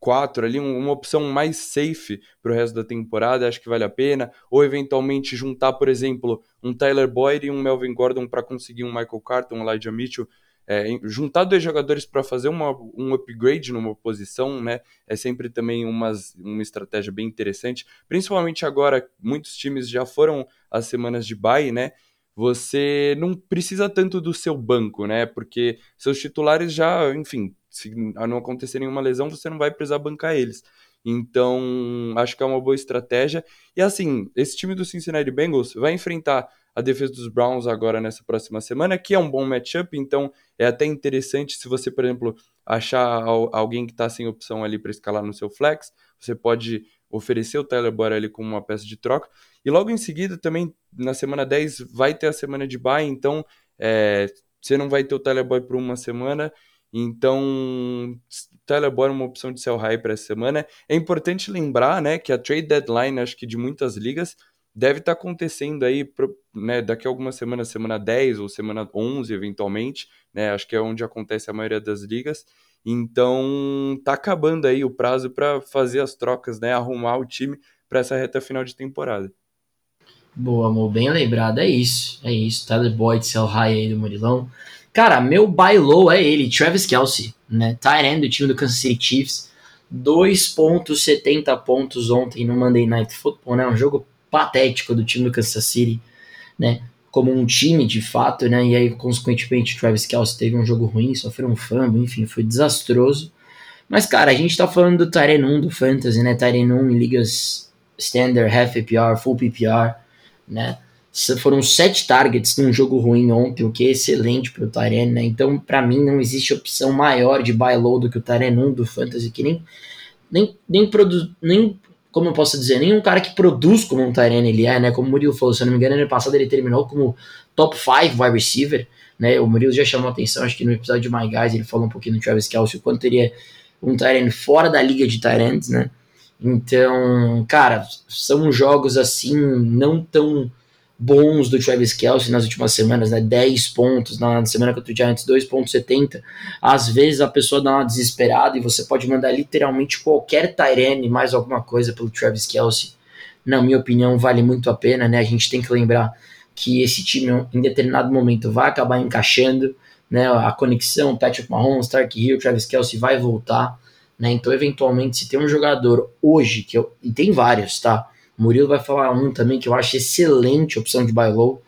4 ali, uma opção mais safe para o resto da temporada, acho que vale a pena. Ou eventualmente juntar, por exemplo, um Tyler Boyd e um Melvin Gordon para conseguir um Michael Carter, um Elijah Mitchell. É, juntar dois jogadores para fazer uma, um upgrade numa posição, né? É sempre também umas, uma estratégia bem interessante. Principalmente agora, muitos times já foram as semanas de bye, né? Você não precisa tanto do seu banco, né? Porque seus titulares já, enfim, se não acontecer nenhuma lesão, você não vai precisar bancar eles. Então, acho que é uma boa estratégia. E assim, esse time do Cincinnati Bengals vai enfrentar a defesa dos Browns agora nessa próxima semana, que é um bom matchup, então é até interessante se você, por exemplo, achar alguém que está sem opção ali para escalar no seu flex, você pode oferecer o Tyler Boyd ali como uma peça de troca. E logo em seguida, também na semana 10, vai ter a semana de bye, então é, você não vai ter o Tyler Boyd por uma semana então, Tyler Boyd é uma opção de sell high para essa semana. É importante lembrar, né, que a trade deadline, acho que de muitas ligas, deve estar tá acontecendo aí, né, daqui a algumas semanas, semana 10 ou semana 11, eventualmente, né, acho que é onde acontece a maioria das ligas. Então, tá acabando aí o prazo para fazer as trocas, né, arrumar o time para essa reta final de temporada. Boa, amor, bem lembrado, é isso, é isso. Tyler Boyd, sell high aí do Murilão. Cara, meu buy low é ele, Travis Kelsey, né? End do time do Kansas City Chiefs. 2.70 pontos ontem no Monday Night Football, né? Um jogo patético do time do Kansas City, né? Como um time de fato, né? E aí, consequentemente, Travis Kelsey teve um jogo ruim, sofreu um fumble, enfim, foi desastroso. Mas, cara, a gente tá falando do Tyren 1 do Fantasy, né? Tyren 1 em ligas Standard, Half PPR, Full PPR, né? Foram sete targets num jogo ruim ontem, o que é excelente para o Tyrene, né? Então, para mim, não existe opção maior de buy low do que o Tyrene 1 do Fantasy, que nem, nem, nem produz. Nem, como eu posso dizer, nem um cara que produz como um Tyrene ele é, né? Como o Murilo falou, se eu não me engano, ano passado ele terminou como top 5 wide receiver, né? O Murilo já chamou atenção, acho que no episódio de My Guys ele falou um pouquinho do Travis Kelsey, o quanto teria um Tyrene fora da liga de Tyrants, né? Então, cara, são jogos assim, não tão bons do Travis Kelsey nas últimas semanas, né? 10 pontos, na semana contra o Giants 2.70. Às vezes a pessoa dá uma desesperada e você pode mandar literalmente qualquer Tyrene mais alguma coisa pelo Travis Kelsey. Na minha opinião, vale muito a pena, né? A gente tem que lembrar que esse time em determinado momento vai acabar encaixando, né? A conexão Patrick Mahomes, Stark Hill, Travis Kelsey vai voltar, né? Então, eventualmente, se tem um jogador hoje que eu, e tem vários, tá? Murilo vai falar um também que eu acho excelente opção de buy low,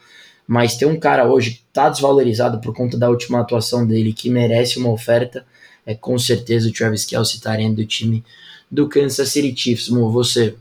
mas tem um cara hoje que está desvalorizado por conta da última atuação dele que merece uma oferta, é com certeza o Travis Kelce estarendo do time do Kansas City Chiefs. Mo, você?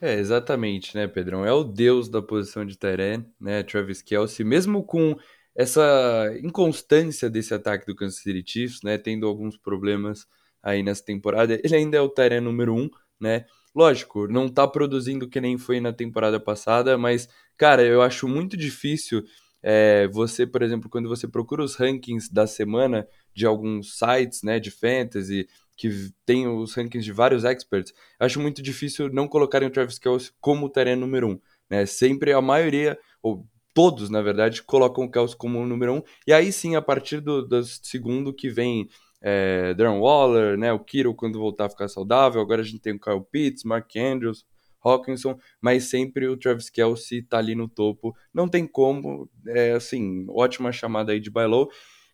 É, exatamente, né, Pedrão? É o deus da posição de Tyrene, né, Travis Kelce, mesmo com essa inconstância desse ataque do Kansas City Chiefs, né, tendo alguns problemas aí nessa temporada, ele ainda é o Tyrene número um, né, Lógico, não tá produzindo que nem foi na temporada passada, mas, cara, eu acho muito difícil é, você, por exemplo, quando você procura os rankings da semana de alguns sites, né, de fantasy, que tem os rankings de vários experts, acho muito difícil não colocarem o Travis Kelce como terreno número um, né? Sempre a maioria, ou todos, na verdade, colocam o Kelce como o número um, e aí sim, a partir do, do segundo que vem é, Darren Waller, né, o Kiro quando voltar a ficar saudável, agora a gente tem o Kyle Pitts, Mark Andrews, Hawkinson, mas sempre o Travis Kelsey tá ali no topo, não tem como, é assim, ótima chamada aí de buy low.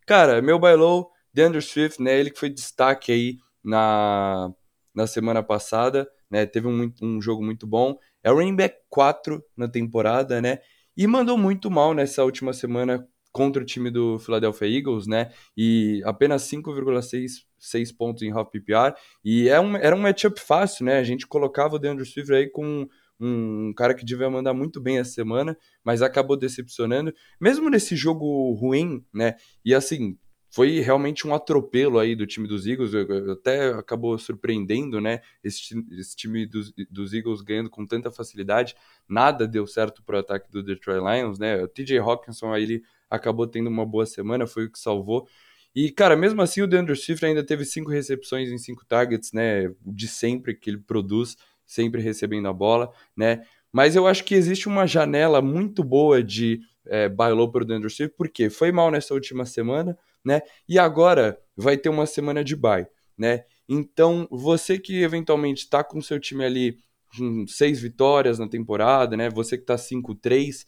Cara, meu buy low, DeAndre Swift, né, ele que foi destaque aí na, na semana passada, né? Teve um, um jogo muito bom. É o running back 4 na temporada, né? E mandou muito mal nessa última semana contra o time do Philadelphia Eagles, né? E apenas 5,6 pontos em half PPR. E é um, era um matchup fácil, né? A gente colocava o DeAndre Swift aí com um cara que devia mandar muito bem essa semana, mas acabou decepcionando. Mesmo nesse jogo ruim, né? E assim, foi realmente um atropelo aí do time dos Eagles, até acabou surpreendendo, né? Esse, esse time dos, dos, Eagles ganhando com tanta facilidade, nada deu certo para o ataque do Detroit Lions, né? O TJ Hawkinson aí ele acabou tendo uma boa semana, foi o que salvou. E, cara, mesmo assim, o DeAndre Swift ainda teve cinco recepções em cinco targets, né? De sempre que ele produz, sempre recebendo a bola, né? Mas eu acho que existe uma janela muito boa de é, buy low para o DeAndre Swift, porque foi mal nessa última semana, né? E agora vai ter uma semana de buy, né? Então, você que eventualmente está com seu time ali com seis vitórias na temporada, né? Você que está 5-3,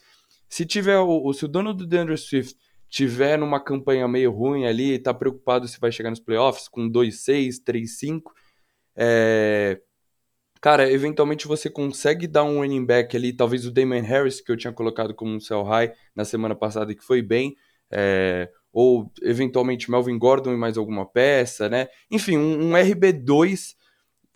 se tiver o, se o dono do DeAndre Swift tiver numa campanha meio ruim ali, está preocupado se vai chegar nos playoffs com 2-6, 3-5, é, cara, eventualmente você consegue dar um running back ali, talvez o Damon Harris, que eu tinha colocado como um sell high na semana passada que foi bem, é, ou eventualmente Melvin Gordon e mais alguma peça, né? Enfim, um, um RB2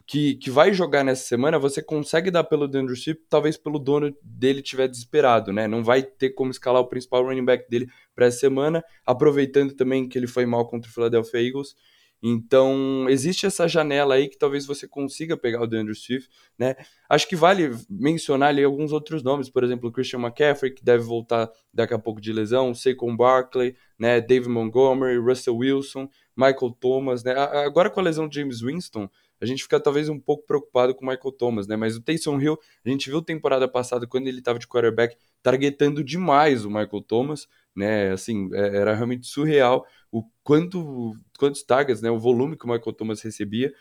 que, que vai jogar nessa semana, você consegue dar pelo DeAndre Swift, talvez pelo dono dele tiver desesperado, né? Não vai ter como escalar o principal running back dele para essa semana, aproveitando também que ele foi mal contra o Philadelphia Eagles. Então, existe essa janela aí que talvez você consiga pegar o DeAndre Swift, né? Acho que vale mencionar ali alguns outros nomes, por exemplo, Christian McCaffrey, que deve voltar daqui a pouco de lesão, Saquon Barkley, né? David Montgomery, Russell Wilson, Michael Thomas, né? Agora com a lesão de James Winston, a gente fica talvez um pouco preocupado com o Michael Thomas, né? Mas o Taysom Hill, a gente viu temporada passada, quando ele estava de quarterback, targetando demais o Michael Thomas, né? Assim, é, era realmente surreal o quanto quantos targets, né, o volume que o Michael Thomas recebia.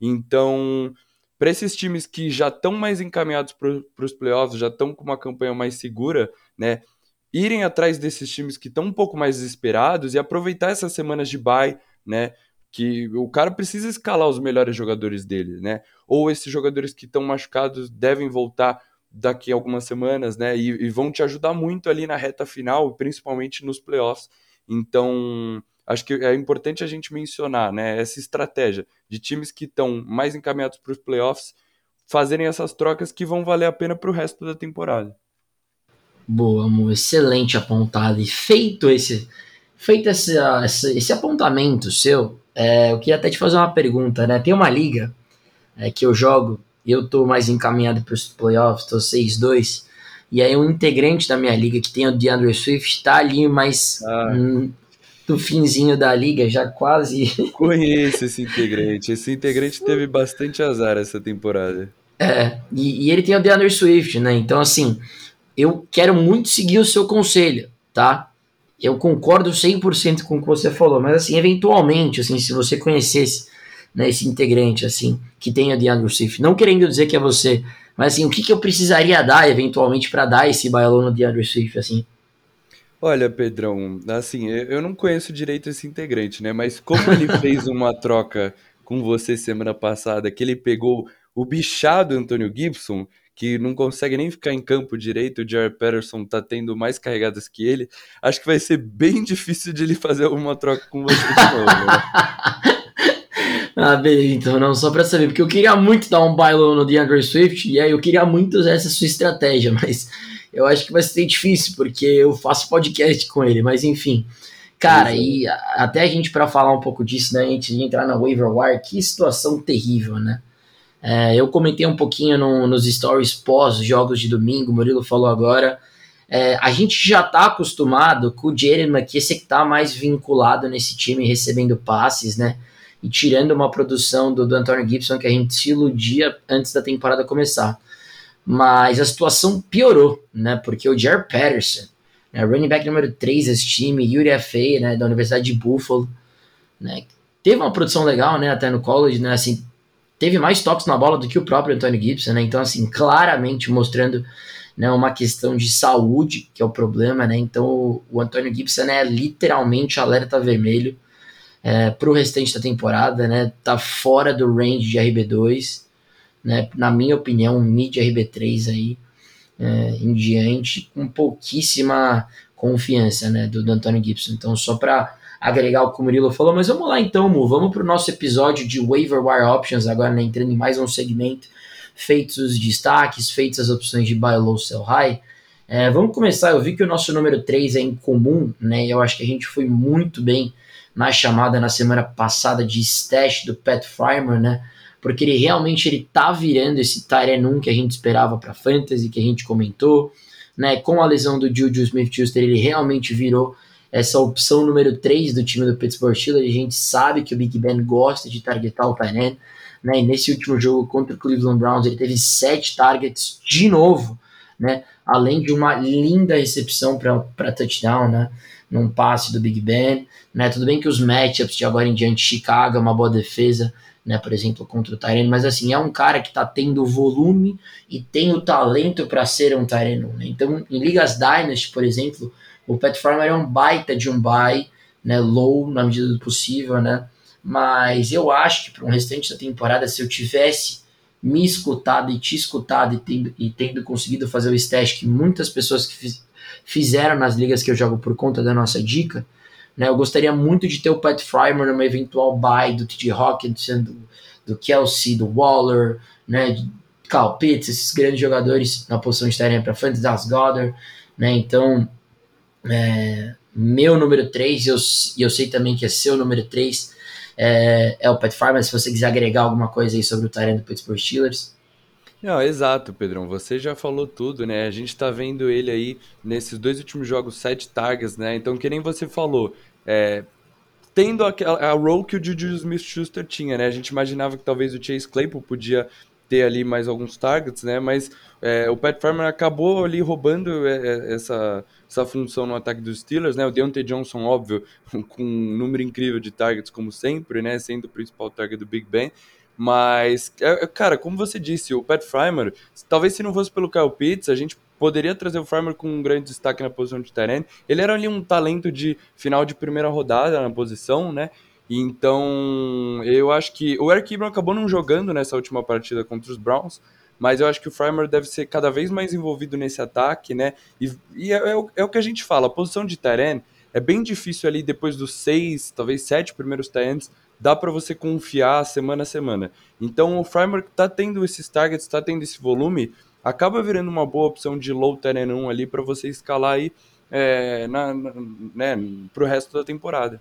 Então, para esses times que já estão mais encaminhados para os playoffs, já estão com uma campanha mais segura, né, irem atrás desses times que estão um pouco mais desesperados e aproveitar essas semanas de bye, né, que o cara precisa escalar os melhores jogadores dele, né, ou esses jogadores que estão machucados devem voltar daqui a algumas semanas, né, e, e vão te ajudar muito ali na reta final, principalmente nos playoffs. Então, acho que é importante a gente mencionar né, essa estratégia de times que estão mais encaminhados para os playoffs fazerem essas trocas que vão valer a pena para o resto da temporada. Boa, amor, excelente apontado. E feito esse, feito esse, esse, esse apontamento seu, é, eu queria até te fazer uma pergunta, né? Tem uma liga é, que eu jogo eu tô mais encaminhado para os playoffs, tô 6-2. E aí um integrante da minha liga que tem o DeAndre Swift tá ali mais ah. hum, do finzinho da liga, já quase. Conheço esse integrante. Esse integrante teve bastante azar essa temporada. É, e, e ele tem o DeAndre Swift, né? Então, assim, eu quero muito seguir o seu conselho, tá? Eu concordo 100% com o que você falou, mas, assim, eventualmente, assim, se você conhecesse né, esse integrante, assim, que tem o DeAndre Swift, não querendo dizer que é você mas assim, o que, que eu precisaria dar eventualmente para dar esse bailão no DeAndre Swift, assim? Olha, Pedrão, assim, eu não conheço direito esse integrante, né? Mas como ele fez uma troca com você semana passada, que ele pegou o bichado Antônio Gibson, que não consegue nem ficar em campo direito, o Jared Patterson tá tendo mais carregadas que ele, acho que vai ser bem difícil de ele fazer uma troca com você de novo. Né? Ah, beleza, então, não, só pra saber, porque eu queria muito dar um bailão no DeAndre Swift, e aí eu queria muito usar essa sua estratégia, mas eu acho que vai ser difícil, porque eu faço podcast com ele, mas enfim. Cara, Exato. e até a gente para falar um pouco disso, né, antes de entrar na waiver wire, que situação terrível, né? É, eu comentei um pouquinho no, nos stories pós-jogos de domingo, o Murilo falou agora. É, a gente já tá acostumado com o Jeremy que esse que tá mais vinculado nesse time, recebendo passes, né? e tirando uma produção do, do Antonio Gibson que a gente se iludia antes da temporada começar. Mas a situação piorou, né? Porque o Jared Patterson, né, running back número 3 desse time, Yuri F.A., né, da Universidade de Buffalo, né, teve uma produção legal, né, até no college, né, assim, teve mais toques na bola do que o próprio Antonio Gibson, né, então, assim, claramente mostrando né, uma questão de saúde, que é o problema, né, então o, o Antonio Gibson é literalmente alerta vermelho, é, para o restante da temporada, né? Tá fora do range de RB2, né? Na minha opinião, mid RB3 aí é, em diante, com pouquíssima confiança, né, do, do Antônio Gibson. Então, só para agregar o que o Murilo falou, mas vamos lá então, Mu, vamos para o nosso episódio de Waiver Wire Options, agora né, entrando em mais um segmento, feitos os destaques, feitas as opções de buy low, sell high. É, vamos começar, eu vi que o nosso número 3 é incomum, né, eu acho que a gente foi muito bem na chamada na semana passada de stash do Pat Farmer, né, porque ele realmente ele tá virando esse Tyren 1 que a gente esperava para fantasy, que a gente comentou, né? Com a lesão do Juju Smith-Schuster, ele realmente virou essa opção número 3 do time do Pittsburgh Steelers. A gente sabe que o Big Ben gosta de targetar o Tyren, né? E nesse último jogo contra o Cleveland Browns, ele teve sete targets de novo, né? Além de uma linda recepção para touchdown, né? Num passe do Big Ben, né? Tudo bem que os matchups de agora em diante, Chicago é uma boa defesa, né, por exemplo, contra o Tyrene, mas assim, é um cara que está tendo volume e tem o talento para ser um Tyrene. Né? Então, em ligas Dynasty, por exemplo, o Pat Farmer é um baita de um buy, né, low na medida do possível, né? Mas eu acho que para um restante da temporada, se eu tivesse me escutado e te escutado e tendo, e tendo conseguido fazer o stash que muitas pessoas que fiz, fizeram nas ligas que eu jogo por conta da nossa dica, né? Eu gostaria muito de ter o Pat Frymer numa eventual buy do TJ Hawkinson, do, do Kelsey, do Waller, né? Kyle Pitts, esses grandes jogadores na posição de para frente, das Goddard, né? Então, é, meu número 3, e eu, eu sei também que é seu número 3, é, é o Pat Farmer, se você quiser agregar alguma coisa aí sobre o Tyrant do Pittsburgh Steelers. Não, exato, Pedrão. Você já falou tudo, né? A gente tá vendo ele aí nesses dois últimos jogos, sete targets, né? Então, que nem você falou, é, tendo a, a, a role que o Juju Smith-Schuster tinha, né? A gente imaginava que talvez o Chase Claypool podia ter ali mais alguns targets, né? Mas é, o Pat Farmer acabou ali roubando é, é, essa, essa função no ataque dos Steelers, né? O Deontay Johnson, óbvio, com um número incrível de targets como sempre, né? Sendo o principal target do Big Ben. Mas, é, cara, como você disse, o Pat Frymer, talvez se não fosse pelo Kyle Pitts, a gente poderia trazer o Farmer com um grande destaque na posição de Tyrene. Ele era ali um talento de final de primeira rodada na posição, né? Então, eu acho que o Eric Ebron acabou não jogando nessa última partida contra os Browns, mas eu acho que o Farmer deve ser cada vez mais envolvido nesse ataque, né? E, e é, é, o, é, o, que a gente fala, a posição de Tyrene é bem difícil ali depois dos seis, talvez sete primeiros Tyrants, dá para você confiar semana a semana. Então o Framework está tendo esses targets, está tendo esse volume, acaba virando uma boa opção de low terrain 1 ali para você escalar aí é, na, na, né, para o resto da temporada.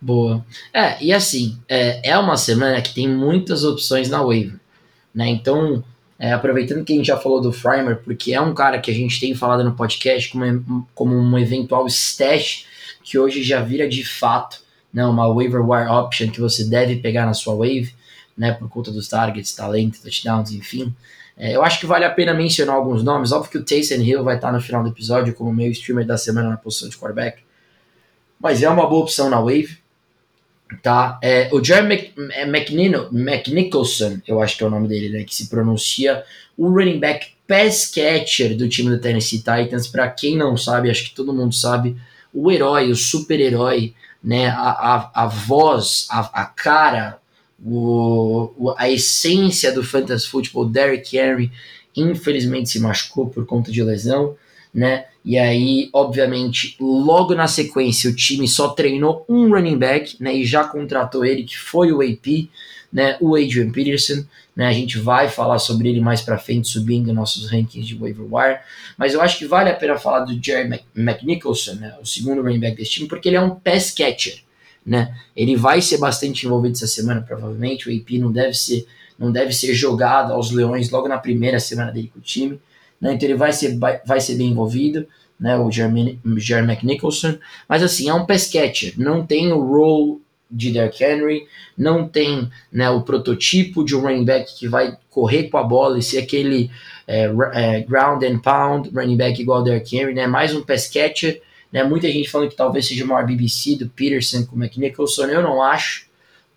Boa. É, e assim, é, é uma semana que tem muitas opções na waiver, né? Então, é, aproveitando que a gente já falou do Framer, porque é um cara que a gente tem falado no podcast como, como um eventual stash que hoje já vira de fato né, uma waiver wire option que você deve pegar na sua wave, né, por conta dos targets, talento, touchdowns, enfim. É, eu acho que vale a pena mencionar alguns nomes. Óbvio que o Taysom Hill vai estar no final do episódio como meio streamer da semana na posição de quarterback. Mas é uma boa opção na wave. Tá? É, o Jerry é, McNicholson, eu acho que é o nome dele, né, que se pronuncia o running back pass catcher do time do Tennessee Titans. Para quem não sabe, acho que todo mundo sabe, o herói, o super-herói, né, a, a, a voz, a, a cara, o, a essência do fantasy football, Derrick Henry, infelizmente se machucou por conta de lesão, né? E aí, obviamente, logo na sequência, o time só treinou um running back, né? E já contratou ele, que foi o AP, né? O Adrian Peterson, né? A gente vai falar sobre ele mais para frente, subindo nossos rankings de waiver wire. Mas eu acho que vale a pena falar do Jerry McNicholson, né? O segundo running back desse time, porque ele é um pass catcher né? Ele vai ser bastante envolvido essa semana, provavelmente. O AP não deve ser, não deve ser jogado aos Leões logo na primeira semana dele com o time, né? Então ele vai ser, vai, ser bem envolvido, né? O Jeremy, Jeremy McNicholson. Mas assim, é um pass catcher, não tem o role de Derrick Henry, não tem né, o prototipo de um running back que vai correr com a bola e ser aquele é, é, ground and pound running back igual Derrick Henry, né? Mais um pass catcher né? Muita gente falando que talvez seja o maior BBC do Peterson com o McNicholson, eu não acho,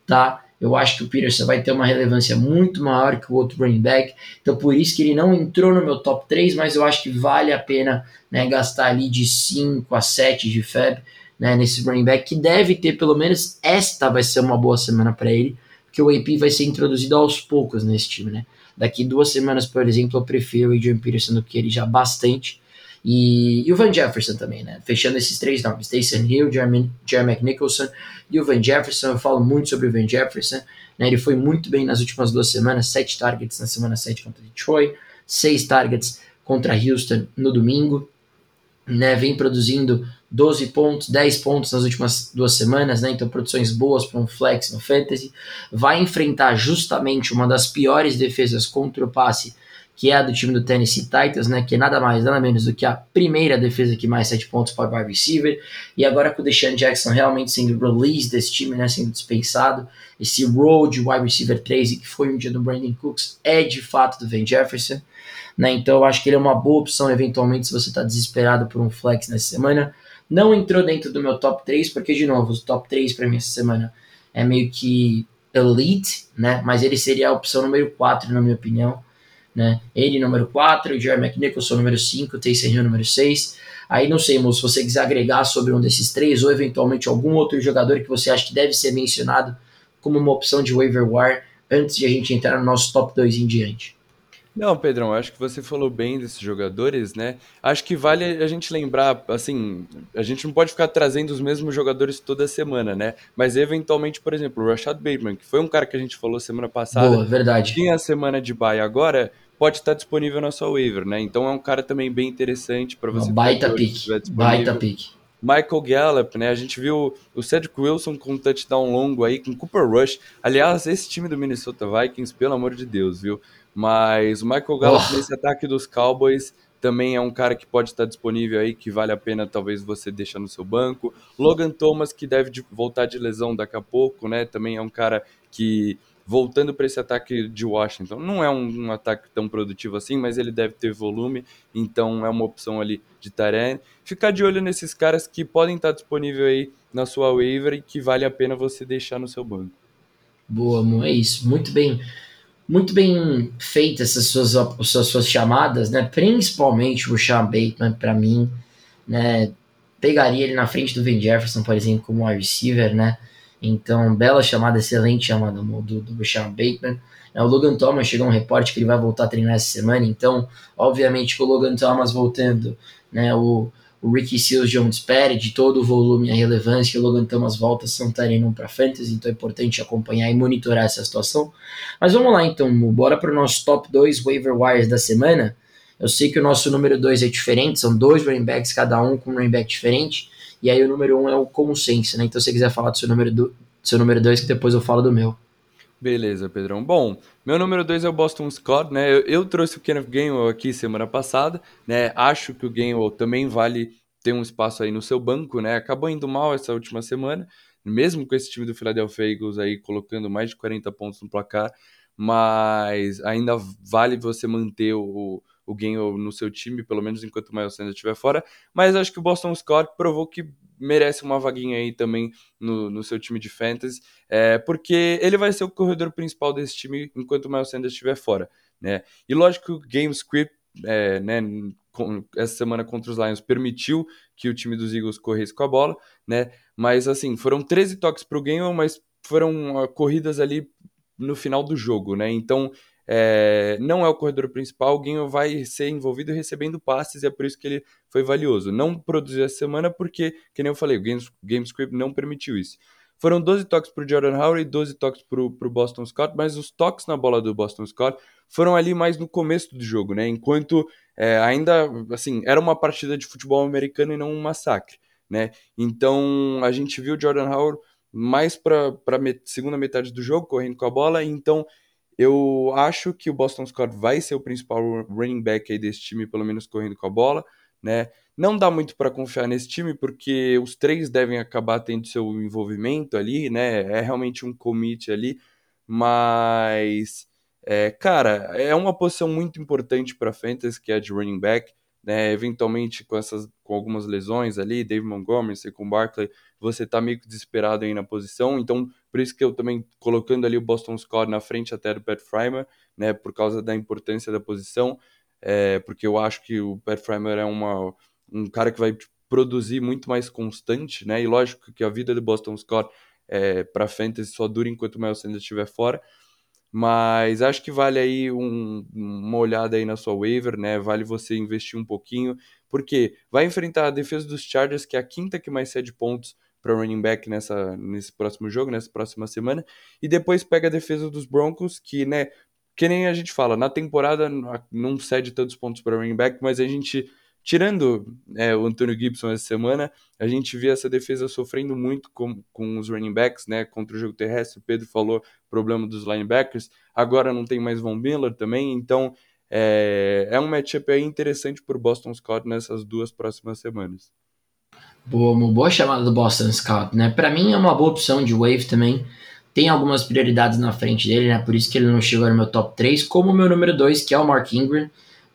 tá? Eu acho que o Peterson vai ter uma relevância muito maior que o outro running back, então por isso que ele não entrou no meu top 3, mas eu acho que vale a pena né, gastar ali de 5 a 7 de Feb né, nesse running back, que deve ter pelo menos esta vai ser uma boa semana para ele, porque o AP vai ser introduzido aos poucos nesse time, né? Daqui duas semanas, por exemplo, eu prefiro o Adrian Peterson do que ele já bastante. E, e, o Van Jefferson também, né? Fechando esses três nomes: Taysom Hill, Jeremy, Nicholson e o Van Jefferson. Eu falo muito sobre o Van Jefferson. Né? Ele foi muito bem nas últimas duas semanas: sete targets na semana 7 contra Detroit, seis targets contra Houston no domingo. Né? Vem produzindo 12 pontos, 10 pontos nas últimas duas semanas, né? Então, produções boas para um flex no Fantasy. Vai enfrentar justamente uma das piores defesas contra o passe que é a do time do Tennessee Titans, né, que é nada mais, nada menos do que a primeira defesa que mais sete pontos para o wide receiver, e agora com o Deshaun Jackson realmente sendo released desse time, né, sendo dispensado, esse role de wide receiver 3, que foi um dia do Brandon Cooks, é de fato do Van Jefferson, né, então eu acho que ele é uma boa opção eventualmente se você está desesperado por um flex nessa semana, não entrou dentro do meu top 3, porque de novo, o top 3 para mim essa semana é meio que elite, né, mas ele seria a opção número 4 na minha opinião, né? Ele número 4, o Jerry McNicholson número 5, o Taysom Hill número 6. Aí não sei, moço, se você quiser agregar sobre um desses três ou eventualmente algum outro jogador que você acha que deve ser mencionado como uma opção de waiver wire antes de a gente entrar no nosso top 2 em diante. Não, Pedrão, acho que você falou bem desses jogadores, né? Acho que vale a gente lembrar, assim, a gente não pode ficar trazendo os mesmos jogadores toda semana, né? Mas eventualmente, por exemplo, o Rashad Bateman, que foi um cara que a gente falou semana passada. Boa, verdade. Tinha a semana de bye agora, pode estar disponível na sua waiver, né? Então é um cara também bem interessante para você. baita pick, baita pick. Michael Gallup, né? A gente viu o Cedric Wilson com um touchdown longo aí, com Cooper Rush. Aliás, esse time do Minnesota Vikings, pelo amor de Deus, viu? Mas o Michael Gallup oh. nesse ataque dos Cowboys também é um cara que pode estar disponível aí, que vale a pena talvez você deixar no seu banco. Logan Thomas, que deve voltar de lesão daqui a pouco, né? Também é um cara que voltando para esse ataque de Washington. Não é um, um, ataque tão produtivo assim, mas ele deve ter volume, então é uma opção ali de Taren. Ficar de olho nesses caras que podem estar disponíveis aí na sua waiver e que vale a pena você deixar no seu banco. Boa, amor, é isso. Muito bem. Muito bem feitas essas suas, essas suas chamadas, né? Principalmente o Sean Bateman, para mim, né? Pegaria ele na frente do Van Jefferson, por exemplo, como wide receiver, né? Então, bela chamada, excelente chamada do, do Sean Bateman. É, o Logan Thomas chegou um reporte que ele vai voltar a treinar essa semana, então, obviamente, com o Logan Thomas voltando, né, o, o Ricky Seals Jones perde todo o volume e a relevância o Logan Thomas volta treinam para fantasy, então é importante acompanhar e monitorar essa situação. Mas vamos lá então, bora para o nosso top 2 waiver wires da semana. Eu sei que o nosso número 2 é diferente, são dois running backs, cada um com um running back diferente. E aí o número um é o consenso, né? Então se você quiser falar do seu número do seu número dois, que depois eu falo do meu. Beleza, Pedrão. Bom, meu número dois é o Boston Scott, né? Eu, eu trouxe o Kenneth Gainwell aqui semana passada, né? Acho que o Gainwell também vale ter um espaço aí no seu banco, né? Acabou indo mal essa última semana, mesmo com esse time do Philadelphia Eagles aí colocando mais de 40 pontos no placar, mas ainda vale você manter o, o Gainwell no seu time, pelo menos enquanto o Miles Sanders estiver fora. Mas acho que o Boston Scott provou que merece uma vaguinha aí também no, no seu time de fantasy, é, porque ele vai ser o corredor principal desse time enquanto o Miles Sanders estiver fora, né? E lógico que o game script, é, né, essa semana contra os Lions permitiu que o time dos Eagles corresse com a bola, né? Mas assim, foram 13 toques para o Gainwell, mas foram uh, corridas ali no final do jogo, né? Então é, não é o corredor principal, Guinho vai ser envolvido recebendo passes e é por isso que ele foi valioso. Não produziu essa semana porque, que nem eu falei, o Game, Game Script não permitiu isso. Foram 12 toques para o Jordan Howard e 12 toques para o Boston Scott, mas os toques na bola do Boston Scott foram ali mais no começo do jogo, né? Enquanto é, ainda, assim, era uma partida de futebol americano e não um massacre, né? Então a gente viu o Jordan Howard mais para a met segunda metade do jogo, correndo com a bola, então eu acho que o Boston Scott vai ser o principal running back aí desse time, pelo menos correndo com a bola, né? Não dá muito para confiar nesse time porque os três devem acabar tendo seu envolvimento ali, né? É realmente um commit ali, mas é, cara, é uma posição muito importante para fantasy que é de running back né, eventualmente com essas com algumas lesões ali, Dave Montgomery, com Barkley, você tá meio que desesperado aí na posição, então por isso que eu também colocando ali o Boston Scott na frente até do Pat Frymer, né, por causa da importância da posição, é, porque eu acho que o Pat Frymer é uma, um cara que vai produzir muito mais constante, né, e lógico que a vida do Boston Scott é, para fantasy só dura enquanto o Miles Sanders estiver fora. Mas acho que vale aí um, uma olhada aí na sua waiver, né? Vale você investir um pouquinho, porque vai enfrentar a defesa dos Chargers, que é a quinta que mais cede pontos para running back nessa, nesse próximo jogo, nessa próxima semana, e depois pega a defesa dos Broncos, que, né, que nem a gente fala, na temporada não cede tantos pontos para running back, mas a gente Tirando é, o Antônio Gibson essa semana, a gente via essa defesa sofrendo muito com, com os running backs, né, contra o jogo terrestre. O Pedro falou problema dos linebackers. Agora não tem mais Von Miller também, então é, é um matchup interessante para o Boston Scott nessas duas próximas semanas. Boa, uma boa chamada do Boston Scott, né? Para mim é uma boa opção de wave também. Tem algumas prioridades na frente dele, né? Por isso que ele não chegou no meu top 3, como o meu número 2, que é o Mark Ingram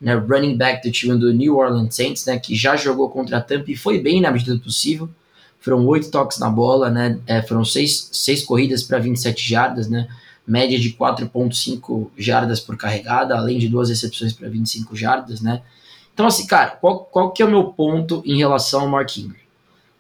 né, running back do time do New Orleans Saints, né, que já jogou contra a Tampa e foi bem na medida do possível. Foram oito toques na bola, né, é, foram seis, seis corridas para 27 jardas, né, média de 4.5 jardas por carregada, além de duas recepções para 25 jardas, né. Então, assim, cara, qual, qual que é o meu ponto em relação ao Mark Ingram?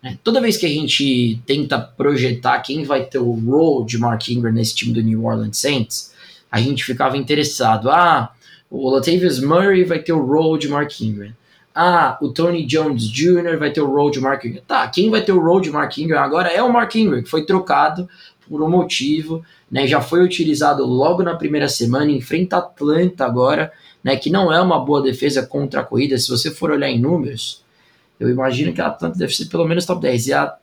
É, toda vez que a gente tenta projetar quem vai ter o role de Mark Ingram nesse time do New Orleans Saints, a gente ficava interessado. Ah, o Latavius Murray vai ter o role de Mark Ingram. Ah, o Tony Jones Jr. vai ter o role de Mark Ingram. Tá, quem vai ter o role de Mark Ingram agora é o Mark Ingram, que foi trocado por um motivo, né? Já foi utilizado logo na primeira semana, enfrenta Atlanta agora, né? Que não é uma boa defesa contra a corrida. Se você for olhar em números, eu imagino que a Atlanta deve ser pelo menos top 10. É a,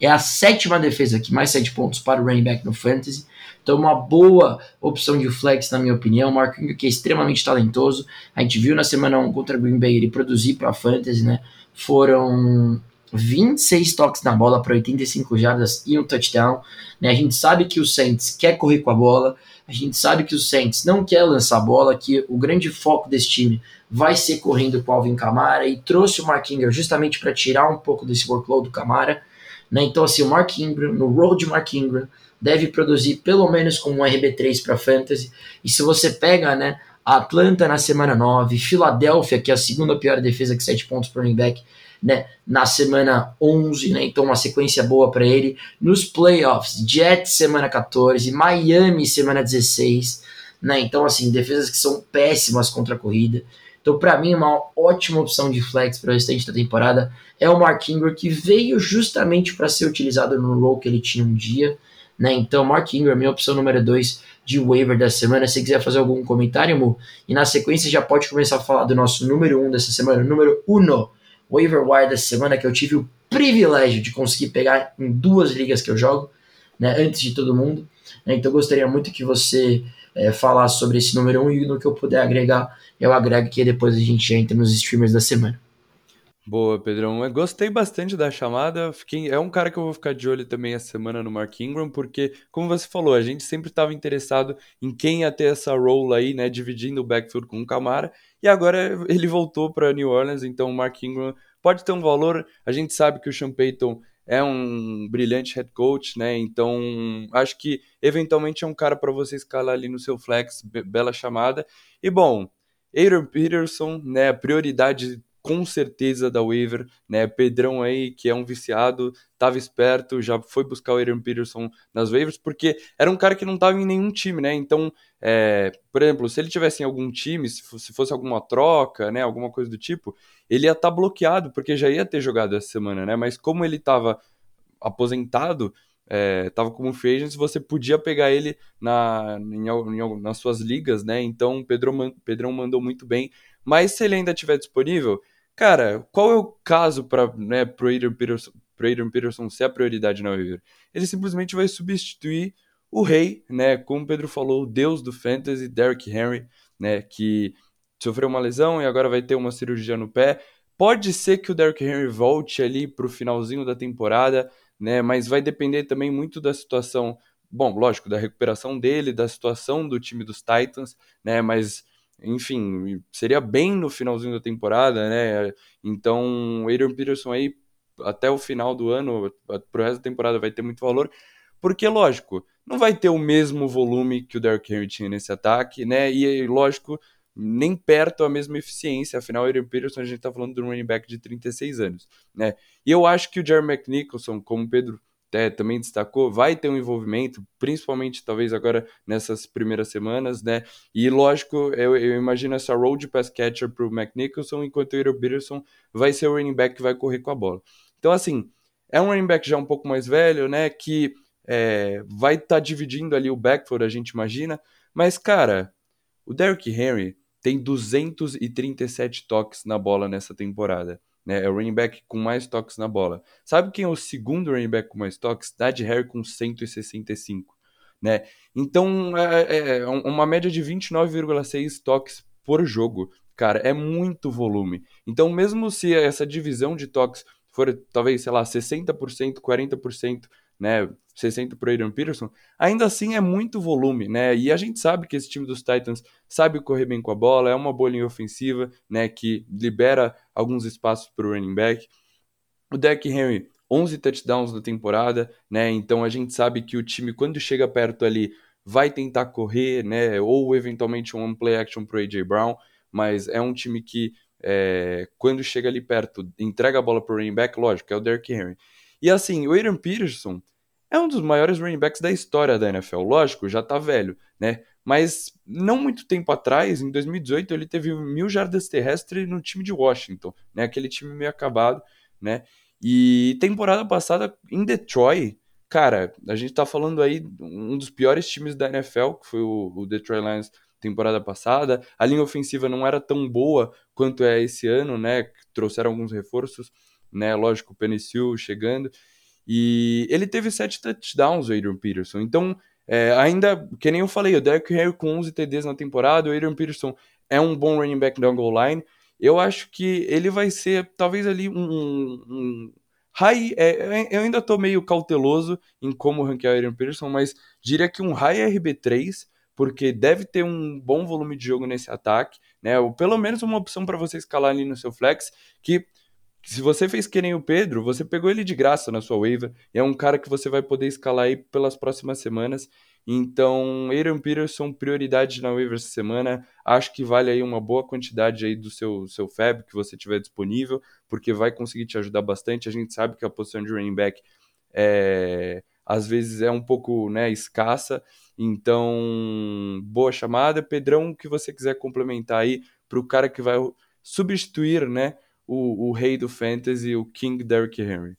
é a sétima defesa que mais sete pontos para o running back no Fantasy. Então, uma boa opção de flex, na minha opinião. Ingram, que é extremamente talentoso. A gente viu na semana 1 contra Green Bay ele produzir para a Fantasy, né? Foram 26 toques na bola para 85 jardas e um touchdown. Né? A gente sabe que o Saints quer correr com a bola. A gente sabe que o Saints não quer lançar a bola, que o grande foco desse time vai ser correndo com o Alvin Kamara e trouxe o Mark Ingram justamente para tirar um pouco desse workload do Kamara. Né? Então, assim, o Mark Ingram, no role de Mark Ingram, deve produzir pelo menos como um RB3 para Fantasy. E se você pega, né, Atlanta na semana 9, Filadélfia, que é a segunda pior defesa que 7 pontos por running back, né, na semana 11, né, então uma sequência boa para ele. Nos playoffs, Jets semana 14, Miami semana 16, né, então assim, defesas que são péssimas contra a corrida. Então, para mim, uma ótima opção de flex para o restante da temporada é o Mark Ingram, que veio justamente para ser utilizado no role que ele tinha um dia. Né? Então, Mark Ingram, minha opção número 2 de waiver da semana. Se quiser fazer algum comentário, Mu, e na sequência já pode começar a falar do nosso número 1 um dessa semana, número 1, waiver wire dessa semana, que eu tive o privilégio de conseguir pegar em duas ligas que eu jogo, né, antes de todo mundo. Né? Então, gostaria muito que você é, falasse sobre esse número 1 um, e no que eu puder agregar, eu agrego que depois a gente entra nos streamers da semana. Boa, Pedrão. Eu gostei bastante da chamada. Fiquei... É um cara que eu vou ficar de olho também essa semana no Mark Ingram, porque, como você falou, a gente sempre estava interessado em quem ia ter essa role aí, né? Dividindo o backfield com o Camara. E agora ele voltou para New Orleans, então o Mark Ingram pode ter um valor. A gente sabe que o Sean Payton é um brilhante head coach, né? Então acho que eventualmente é um cara para você escalar ali no seu flex. Be bela chamada. E bom. Aaron Peterson, né, prioridade com certeza da waiver, né? Pedrão aí, que é um viciado, tava esperto, já foi buscar o Aaron Peterson nas waivers, porque era um cara que não tava em nenhum time, né? Então, é, por exemplo, se ele tivesse em algum time, se fosse, se fosse alguma troca, né? Alguma coisa do tipo, ele ia estar tá bloqueado, porque já ia ter jogado essa semana, né? Mas como ele tava aposentado, é, tava como free agent, você podia pegar ele na, em, em, nas suas ligas, né? Então, Pedro, Pedrão mandou muito bem. Mas se ele ainda estiver disponível, Cara, qual é o caso para né, pro Adrian Peterson, pro Adrian Peterson ser a prioridade na waiver? Ele simplesmente vai substituir o rei, né, como o Pedro falou, o deus do fantasy, Derrick Henry, né, que sofreu uma lesão e agora vai ter uma cirurgia no pé. Pode ser que o Derrick Henry volte ali para o finalzinho da temporada, né, mas vai depender também muito da situação, bom, lógico, da recuperação dele, da situação do time dos Titans, né, mas enfim, seria bem no finalzinho da temporada, né? Então, Adrian Peterson aí, até o final do ano, pro resto da temporada, vai ter muito valor, porque, lógico, não vai ter o mesmo volume que o Derrick Henry tinha nesse ataque, né? E, lógico, nem perto a mesma eficiência, afinal, o Adrian Peterson, a gente tá falando de um running back de 36 anos, né? E eu acho que o Jerry McNicholson, como o Pedro é, também destacou, vai ter um envolvimento, principalmente talvez agora nessas primeiras semanas, né? E lógico, eu, eu imagino essa road pass catcher para o McNicholson, enquanto o Aaron Peterson vai ser o running back que vai correr com a bola. Então, assim, é um running back já um pouco mais velho, né? Que é, vai estar tá dividindo ali o backfield, a gente imagina. Mas, cara, o Derrick Henry tem 237 toques na bola nessa temporada. Né? É o running back com mais toques na bola. Sabe quem é o segundo running back com mais toques? Dad Harry com 165. Né? Então, é, é, é uma média de 29,6 toques por jogo. Cara, é muito volume. Então, mesmo se essa divisão de toques for talvez, sei lá, 60%, 40%, né, 60 para Adrian Peterson, ainda assim é muito volume, né? E a gente sabe que esse time dos Titans sabe correr bem com a bola, é uma boa linha ofensiva, né, que libera alguns espaços para o running back. O Derrick Henry, 11 touchdowns na temporada, né? Então a gente sabe que o time quando chega perto ali vai tentar correr, né, ou eventualmente um play action para AJ Brown, mas é um time que é, quando chega ali perto, entrega a bola para o running back, lógico, é o Derrick Henry. E assim, o Adrian Peterson é um dos maiores running backs da história da NFL. Lógico, já tá velho, né? Mas não muito tempo atrás, em 2018, ele teve mil jardas terrestres no time de Washington, né? Aquele time meio acabado, né? E temporada passada em Detroit, cara, a gente tá falando aí um dos piores times da NFL, que foi o, o Detroit Lions temporada passada. A linha ofensiva não era tão boa quanto é esse ano, né? Trouxeram alguns reforços, né? Lógico, o Penicil chegando. E ele teve sete touchdowns, o Adrian Peterson. Então, é, ainda, que nem eu falei, o Derrick Henry com 11 TDs na temporada, o Adrian Peterson é um bom running back da goal line. Eu acho que ele vai ser, talvez ali, um, um high... É, eu ainda tô meio cauteloso em como ranquear o Adrian Peterson, mas diria que um high RB3, porque deve ter um bom volume de jogo nesse ataque, né? Ou pelo menos uma opção para você escalar ali no seu flex, que se você fez que nem o Pedro, você pegou ele de graça na sua waiver, e é um cara que você vai poder escalar aí pelas próximas semanas. Então, Aaron Peterson, prioridade na waiver essa semana. Acho que vale aí uma boa quantidade aí do seu, seu FAB que você tiver disponível, porque vai conseguir te ajudar bastante. A gente sabe que a posição de running back é, às vezes é um pouco né, escassa. Então, boa chamada. Pedrão, o que você quiser complementar aí para o cara que vai substituir né, o, o rei do fantasy, o King Derrick Henry?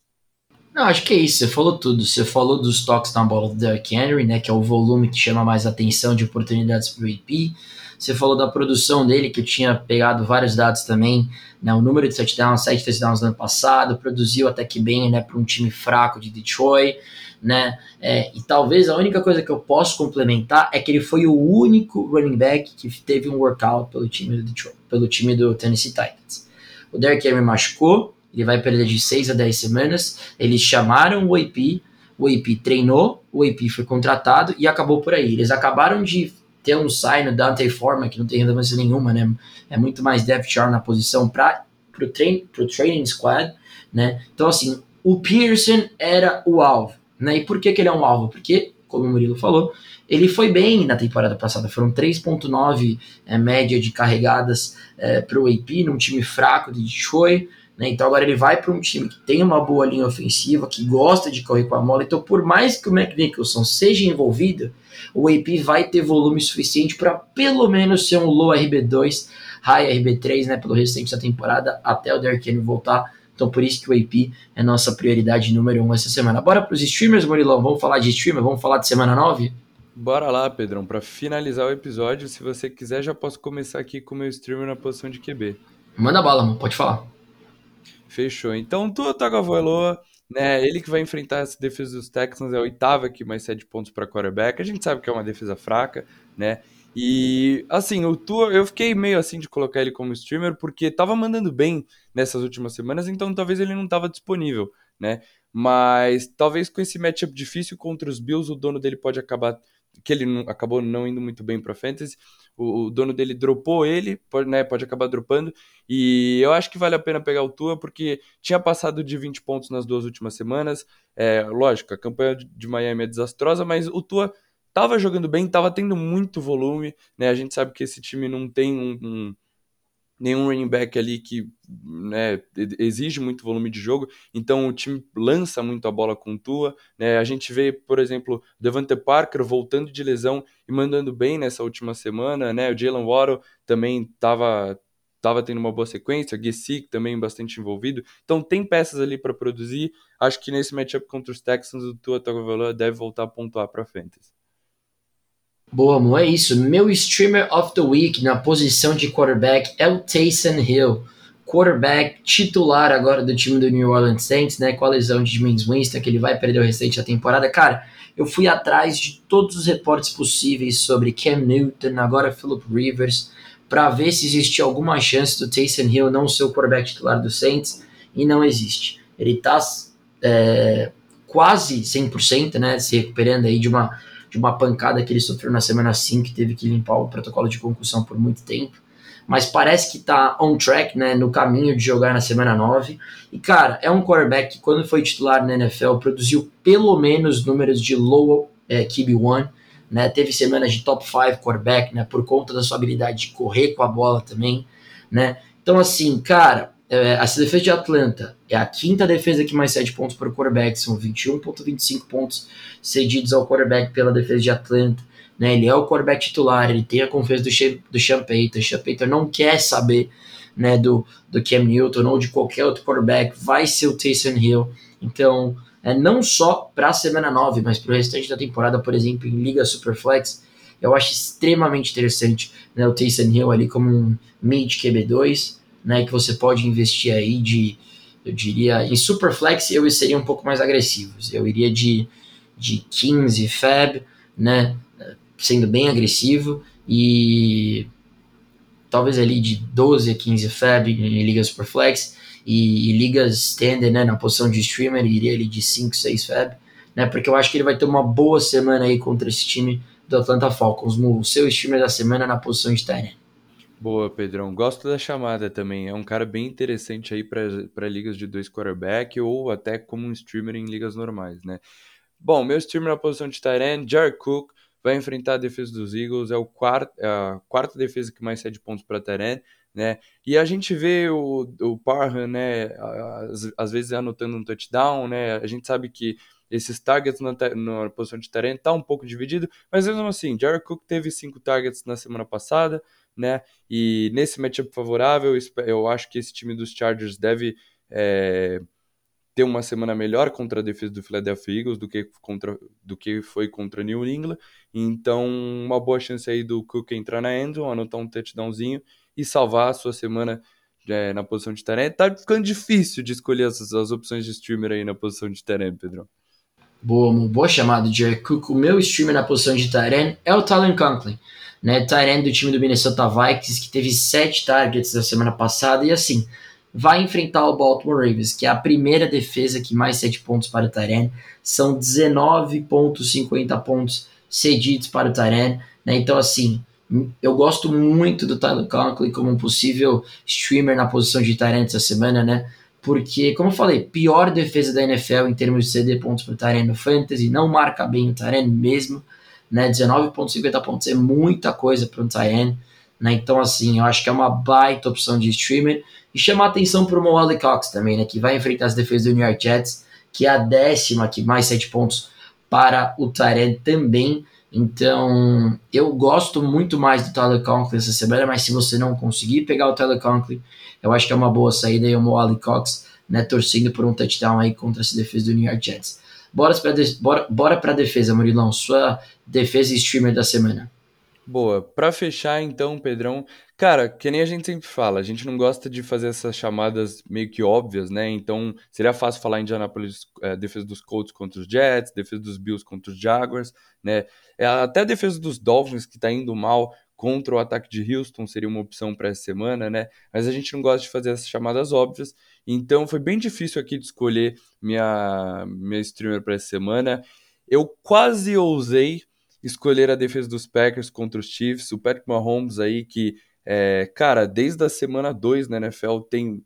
Não, acho que é isso, você falou tudo. Você falou dos toques na bola do Derrick Henry, né, que é o volume que chama mais atenção de oportunidades para o AP. Você falou da produção dele, que eu tinha pegado vários dados também, né, o número de touchdowns, sete touchdowns no ano passado, produziu até que bem, né, para um time fraco de Detroit, né, é, e talvez a única coisa que eu posso complementar é que ele foi o único running back que teve um workout pelo time do Detroit, pelo time do Tennessee Titans. O Derrick Henry machucou, ele vai perder de 6 a 10 semanas. Eles chamaram o AP, o AP treinou, o AP foi contratado e acabou por aí. Eles acabaram de ter um sign no Dante Forma, que não tem relevância nenhuma, né? É muito mais depth chart na posição para o train, pro training squad, né? Então, assim, o Pearson era o alvo, né? E por que, que ele é um alvo? Porque, como o Murilo falou, ele foi bem na temporada passada, foram 3,9 é, média de carregadas é, para o AP, num time fraco de Detroit. Né? Então agora ele vai para um time que tem uma boa linha ofensiva, que gosta de correr com a bola. Então, por mais que o McNicholson seja envolvido, o AP vai ter volume suficiente para pelo menos ser um low RB2, high RB3, né, pelo restante da temporada, até o Derrick Henry voltar. Então, por isso que o AP é nossa prioridade número um essa semana. Bora para os streamers, Murilão. Vamos falar de streamer? Vamos falar de semana 9? Bora lá, Pedrão, para finalizar o episódio, se você quiser, já posso começar aqui com o meu streamer na posição de QB. Manda bala, mano, pode falar. Fechou. Então, Tua Tagovailoa, né, ele que vai enfrentar essa defesa dos Texans, é a oitava aqui, mais sete pontos para quarterback. A gente sabe que é uma defesa fraca, né? E, assim, o Tua, eu fiquei meio assim de colocar ele como streamer, porque tava mandando bem nessas últimas semanas, então talvez ele não tava disponível, né? Mas talvez com esse matchup difícil contra os Bills, o dono dele pode acabar que ele não, acabou não indo muito bem para fantasy. O, o, dono dele dropou ele, pode, né, pode acabar dropando. E eu acho que vale a pena pegar o Tua, porque tinha passado de 20 pontos nas duas últimas semanas. É, lógico, a campanha de Miami é desastrosa, mas o Tua tava jogando bem, tava tendo muito volume. Né? A gente sabe que esse time não tem um, um nenhum running back ali que né, exige muito volume de jogo, então o time lança muito a bola com Tua. Né? A gente vê, por exemplo, Devante Parker voltando de lesão e mandando bem nessa última semana, né? O Jalen Waddle também estava tava tendo uma boa sequência, o Gesicki também bastante envolvido. Então tem peças ali para produzir. Acho que nesse matchup contra os Texans o Tua Tagovailoa deve voltar a pontuar para fantasy. Boa, amor, é isso. Meu streamer of the week na posição de quarterback é o Taysom Hill, quarterback titular agora do time do New Orleans Saints, né? Com a lesão de James Winston, que ele vai perder o restante da temporada. Cara, eu fui atrás de todos os reportes possíveis sobre Cam Newton, agora Philip Rivers, para ver se existia alguma chance do Taysom Hill não ser o quarterback titular do Saints, e não existe. Ele tá é, quase 100%, né? Se recuperando aí de uma de uma pancada que ele sofreu na semana 5, que teve que limpar o protocolo de concussão por muito tempo. Mas parece que tá on track, né, no caminho de jogar na semana 9. E, cara, é um quarterback que, quando foi titular na NFL, produziu pelo menos números de low é, QB1, né, teve semanas de top 5 quarterback, né, por conta da sua habilidade de correr com a bola também, né. Então, assim, cara, essa defesa de Atlanta é a quinta defesa que mais cede pontos para o quarterback, são 21,25 pontos cedidos ao quarterback pela defesa de Atlanta. Né? Ele é o quarterback titular, ele tem a confiança do, do Sean Payton. Sean Payton não quer saber né, do, do Cam Newton ou de qualquer outro quarterback, vai ser o Taysom Hill. Então, é, não só para a semana 9, mas para o restante da temporada, por exemplo, em Liga Superflex, eu acho extremamente interessante né, o Taysom Hill ali como um mid QB2 né, que você pode investir aí de, eu diria, em Superflex eu seria um pouco mais agressivos. Eu iria de, de 15 Fab, né, sendo bem agressivo, e talvez ali de 12 a 15 Fab em ligas Superflex, e, e ligas Standard, né, na posição de streamer, iria ali de 5, 6 Fab, né, porque eu acho que ele vai ter uma boa semana aí contra esse time do Atlanta Falcons, o seu streamer da semana na posição de Tyrant. Boa, Pedrão. Gosto da chamada também. É um cara bem interessante aí para ligas de dois quarterback ou até como um streamer em ligas normais, né? Bom, meu streamer na posição de Tyrant, Jared Cook, vai enfrentar a defesa dos Eagles. É o quarto, é a quarta defesa que mais cede pontos para Tyrant, né? E a gente vê o, o Parham, né? Às, às vezes anotando um touchdown, né? A gente sabe que esses targets na, na posição de Tyrant tá um pouco dividido, mas mesmo assim, Jared Cook teve cinco targets na semana passada, né? E nesse matchup favorável, eu acho que esse time dos Chargers deve é, ter uma semana melhor contra a defesa do Philadelphia Eagles do que, contra, do que foi contra New England. Então, uma boa chance aí do Cook entrar na endzone, anotar um touchdownzinho e salvar a sua semana é, na posição de Terem. Tá ficando difícil de escolher as, opções de streamer aí na posição de Terem, Pedro. Boa, boa chamada, Jerry Cook. O meu streamer na posição de Tyrant é o Talon Conklin né? Tyrande do time do Minnesota Vikings, que teve sete targets na semana passada, e assim, vai enfrentar o Baltimore Ravens, que é a primeira defesa que mais sete pontos para o Tyrande. São 19,50 pontos cedidos para o Tyrande, né? Então, assim, eu gosto muito do Tyler Conklin como um possível streamer na posição de Tyrande essa semana, né? Porque, como eu falei, pior defesa da NFL em termos de ceder pontos para o Tyrande no Fantasy, não marca bem o Tyrande mesmo né? 19,50 pontos é muita coisa para um tie né? Então, assim, eu acho que é uma baita opção de streamer. E chamar atenção para o Mo Cox também, né? Que vai enfrentar as defesas do New York Jets, que é a décima, que mais 7 pontos para o Tyrant também. Então, eu gosto muito mais do Tyler Conklin essa semana, mas se você não conseguir pegar o Tyler Conklin, eu acho que é uma boa saída e o Mo Cox, né, torcendo por um touchdown aí contra essa defesa do New York Jets. Bora para bora, bora pra defesa, Murilão. Sua defesa e streamer da semana. Boa. Para fechar, então, Pedrão, cara, que nem a gente sempre fala, a gente não gosta de fazer essas chamadas meio que óbvias, né? Então, seria fácil falar Indianapolis, é, defesa dos Colts contra os Jets, defesa dos Bills contra os Jaguars, né? É, até a defesa dos Dolphins, que tá indo mal contra o ataque de Houston, seria uma opção para essa semana, né? Mas a gente não gosta de fazer essas chamadas óbvias, então foi bem difícil aqui de escolher minha, minha streamer para essa semana. Eu quase ousei escolher a defesa dos Packers contra os Chiefs, o Patrick Mahomes aí que, é, cara, desde a semana 2 na NFL tem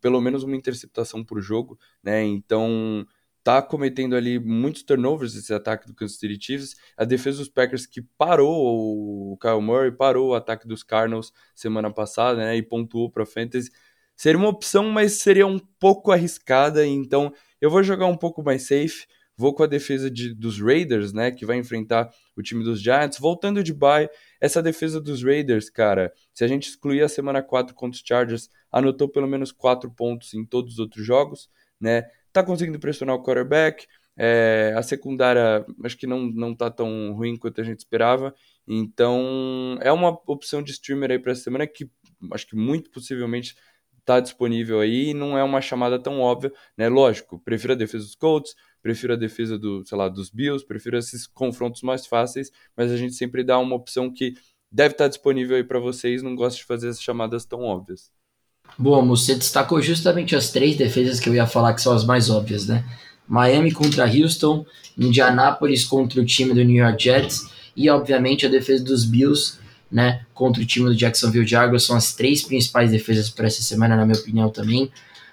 pelo menos uma interceptação por jogo, né? Então tá cometendo ali muitos turnovers esse ataque do Kansas City Chiefs. A defesa dos Packers que parou o Kyle Murray, parou o ataque dos Cardinals semana passada, né, e pontuou para fantasy. Seria uma opção, mas seria um pouco arriscada, então eu vou jogar um pouco mais safe. Vou com a defesa de, dos Raiders, né, que vai enfrentar o time dos Giants. Voltando de bye, essa defesa dos Raiders, cara, se a gente excluir a semana 4 contra os Chargers, anotou pelo menos 4 pontos em todos os outros jogos, né? Tá conseguindo pressionar o quarterback. É, a secundária acho que não, não tá tão ruim quanto a gente esperava. Então é uma opção de streamer aí para essa semana que acho que muito possivelmente está disponível aí e não é uma chamada tão óbvia, né? Lógico, prefiro a defesa dos Colts, prefiro a defesa do, sei lá, dos Bills, prefiro esses confrontos mais fáceis, mas a gente sempre dá uma opção que deve estar disponível aí para vocês, não gosto de fazer as chamadas tão óbvias. Bom, você destacou justamente as três defesas que eu ia falar que são as mais óbvias, né? Miami contra Houston, Indianapolis contra o time do New York Jets e, obviamente, a defesa dos Bills, né, contra o time do Jacksonville Jaguars. São as três principais defesas para essa semana, na minha opinião, também.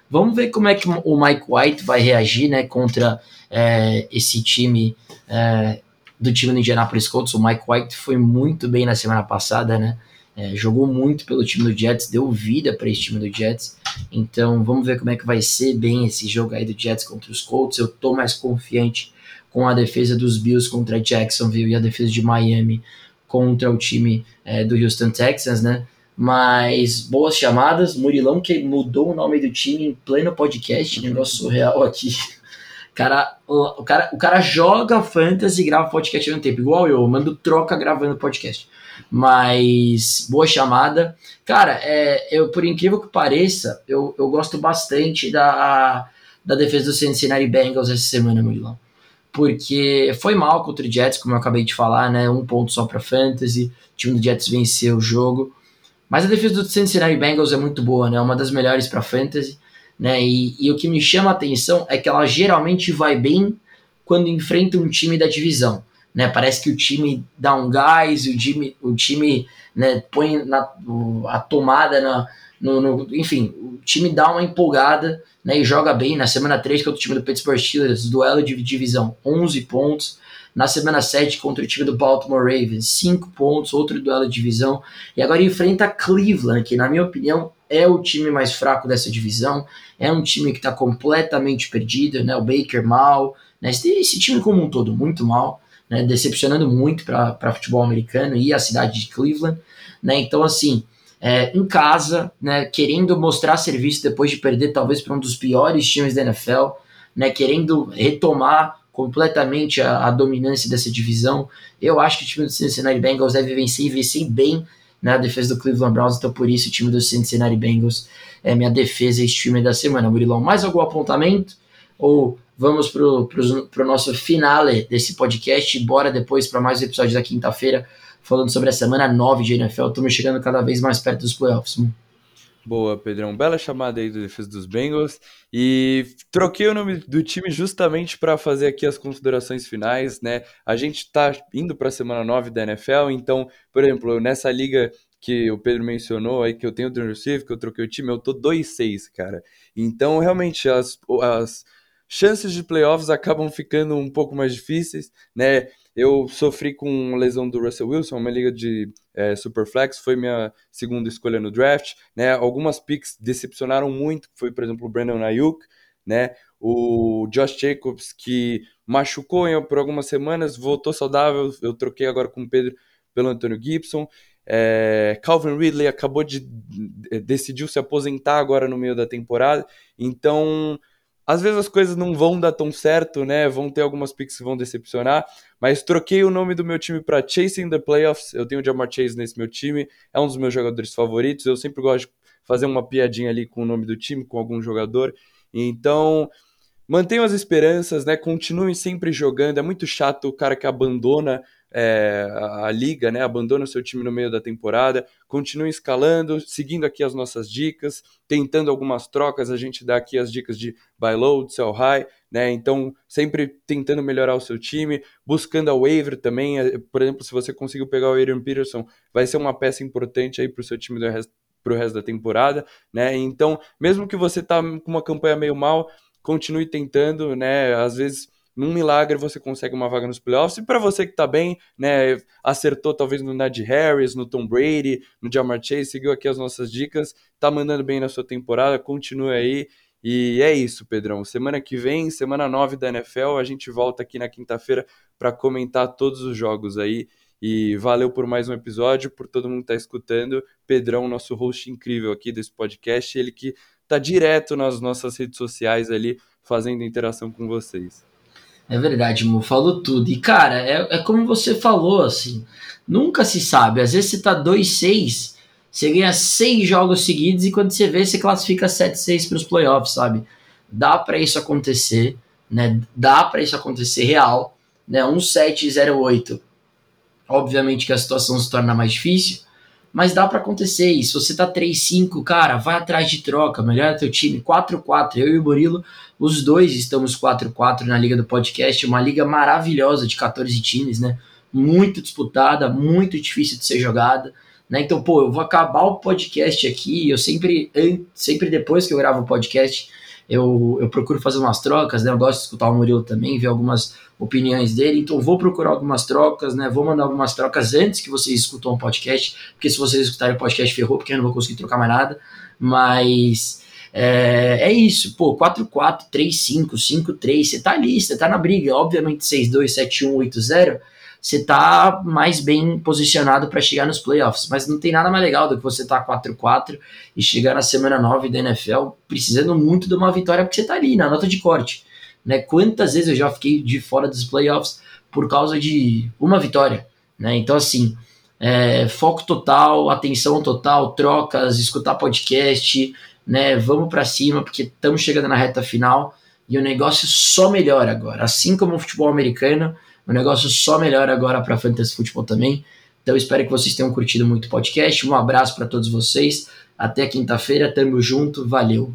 Vamos ver como é que o Mike White vai reagir, né, contra é, esse time é, do time do Indianapolis Colts. O Mike White foi muito bem na semana passada, né? É, jogou muito pelo time do Jets, deu vida para esse time do Jets. Então vamos ver como é que vai ser bem esse jogo aí do Jets contra os Colts. Eu tô mais confiante com a defesa dos Bills contra Jacksonville e a defesa de Miami contra o time é, do Houston Texans, né? Mas boas chamadas. Murilão que mudou o nome do time em pleno podcast, negócio surreal aqui. Cara, o, cara, o cara joga fantasy e grava podcast ao mesmo tempo, igual eu, eu mando troca gravando podcast. Mas boa chamada. Cara, é, eu, por incrível que pareça, eu, eu gosto bastante da, da defesa do Cincinnati Bengals essa semana, Murilão. Porque foi mal contra o Jets, como eu acabei de falar, né? Um ponto só para fantasy. O time do Jets venceu o jogo. Mas a defesa do Cincinnati Bengals é muito boa, né? Uma das melhores para fantasy. Né? E, e o que me chama a atenção é que ela geralmente vai bem quando enfrenta um time da divisão né? Parece que o time dá um gás, o time, o time né, põe na, a tomada na, no, no, enfim, o time dá uma empolgada né, e joga bem. Na semana 3 contra o time do Pittsburgh Steelers, duelo de divisão, 11 pontos. Na semana 7 contra o time do Baltimore Ravens, 5 pontos, outro duelo de divisão. E agora enfrenta Cleveland, que na minha opinião é o time mais fraco dessa divisão. É um time que está completamente perdido, né? O Baker mal, né? Esse, time como um todo muito mal né, decepcionando muito para futebol americano e a cidade de Cleveland. Né, então, assim, é, em casa, né, querendo mostrar serviço depois de perder talvez para um dos piores times da NFL, né, querendo retomar completamente a, a, dominância dessa divisão. Eu acho que o time do Cincinnati Bengals deve vencer e vencer bem na defesa do Cleveland Browns, então por isso o time do Cincinnati Bengals é minha defesa este time da semana. Murilão, mais algum apontamento? Ou vamos para o nosso finale desse podcast bora depois para mais um episódio da quinta-feira, falando sobre a semana 9 de NFL. Estamos chegando cada vez mais perto dos playoffs. Boa, Pedrão. Bela chamada aí do defesa dos Bengals. E troquei o nome do time justamente para fazer aqui as considerações finais, né? A gente está indo para a semana 9 da NFL, então, por exemplo, nessa liga que o Pedro mencionou aí, que eu tenho o Receive, que eu troquei o time, eu tô 2-6, cara. Então, realmente, as, as chances de playoffs acabam ficando um pouco mais difíceis, né? Eu sofri com lesão do Russell Wilson, uma liga de é, Superflex, foi minha segunda escolha no draft, né? Algumas picks decepcionaram muito, foi, por exemplo, o Brandon Ayuk, né? O Josh Jacobs, que machucou por algumas semanas, voltou saudável, eu troquei agora com o Pedro pelo Antônio Gibson. É, Calvin Ridley acabou de decidiu se aposentar agora no meio da temporada, então às vezes as coisas não vão dar tão certo, né? Vão ter algumas picks que vão decepcionar, mas troquei o nome do meu time para Chasing the Playoffs. Eu tenho o Jamar Chase nesse meu time, é um dos meus jogadores favoritos. Eu sempre gosto de fazer uma piadinha ali com o nome do time, com algum jogador. Então, mantenham as esperanças, né? Continuem sempre jogando. É muito chato o cara que abandona é, a, a, liga, né? Abandona o seu time no meio da temporada, continue escalando, seguindo aqui as nossas dicas, tentando algumas trocas, a gente dá aqui as dicas de buy low, sell high, né? Então, sempre tentando melhorar o seu time, buscando a waiver também. É, por exemplo, se você conseguiu pegar o Adrian Peterson, vai ser uma peça importante aí para o seu time do resto para o resto da temporada, né? Então, mesmo que você tá com uma campanha meio mal, continue tentando, né? Às vezes num milagre você consegue uma vaga nos playoffs. E para você que tá bem, né, acertou talvez no Najee Harris, no Tom Brady, no Jamar Chase, seguiu aqui as nossas dicas, tá mandando bem na sua temporada, continue aí. E é isso, Pedrão. Semana que vem, semana 9 da NFL, a gente volta aqui na quinta-feira para comentar todos os jogos aí. E valeu por mais um episódio, por todo mundo que tá escutando. Pedrão, nosso host incrível aqui desse podcast, ele que tá direto nas nossas redes sociais ali, fazendo interação com vocês. É verdade, Mo, falou tudo. E, cara, é, é como você falou, assim, nunca se sabe. Às vezes você tá 2-6 você ganha seis jogos seguidos e quando você vê, você classifica 7-6 para os playoffs, sabe? Dá para isso acontecer, né? Dá para isso acontecer real, né? Um 7-0-8. Obviamente que a situação se torna mais difícil, mas dá para acontecer. E se você tá 3-5, cara, vai atrás de troca, melhora teu time 4-4. Eu e o Murilo, os dois estamos 4-4 na liga do podcast, uma liga maravilhosa de 14 times, né? Muito disputada, muito difícil de ser jogada. Né? Então, pô, eu vou acabar o podcast aqui. Eu sempre, sempre depois que eu gravo o podcast, eu, eu procuro fazer umas trocas, né? Eu gosto de escutar o Murilo também, ver algumas opiniões dele. Então, vou procurar algumas trocas, né? Vou mandar algumas trocas antes que vocês escutam o podcast, porque se vocês escutarem o podcast, ferrou, porque eu não vou conseguir trocar mais nada. Mas. É, é isso, pô, 4-4, 3-5, 5-3, você tá ali, você tá na briga, obviamente 6-2, 7-1, 8-0, você tá mais bem posicionado para chegar nos playoffs. Mas não tem nada mais legal do que você tá 4-4 e chegar na semana 9 da NFL precisando muito de uma vitória porque você tá ali na nota de corte. Né? Quantas vezes eu já fiquei de fora dos playoffs por causa de uma vitória. Né? Então, assim, é, foco total, atenção total, trocas, escutar podcast, né? Vamos para cima porque estamos chegando na reta final e o negócio só melhora agora. Assim como o futebol americano, o negócio só melhora agora para Fantasy Futebol também. Então espero que vocês tenham curtido muito o podcast. Um abraço para todos vocês. Até quinta-feira, tamo junto, valeu.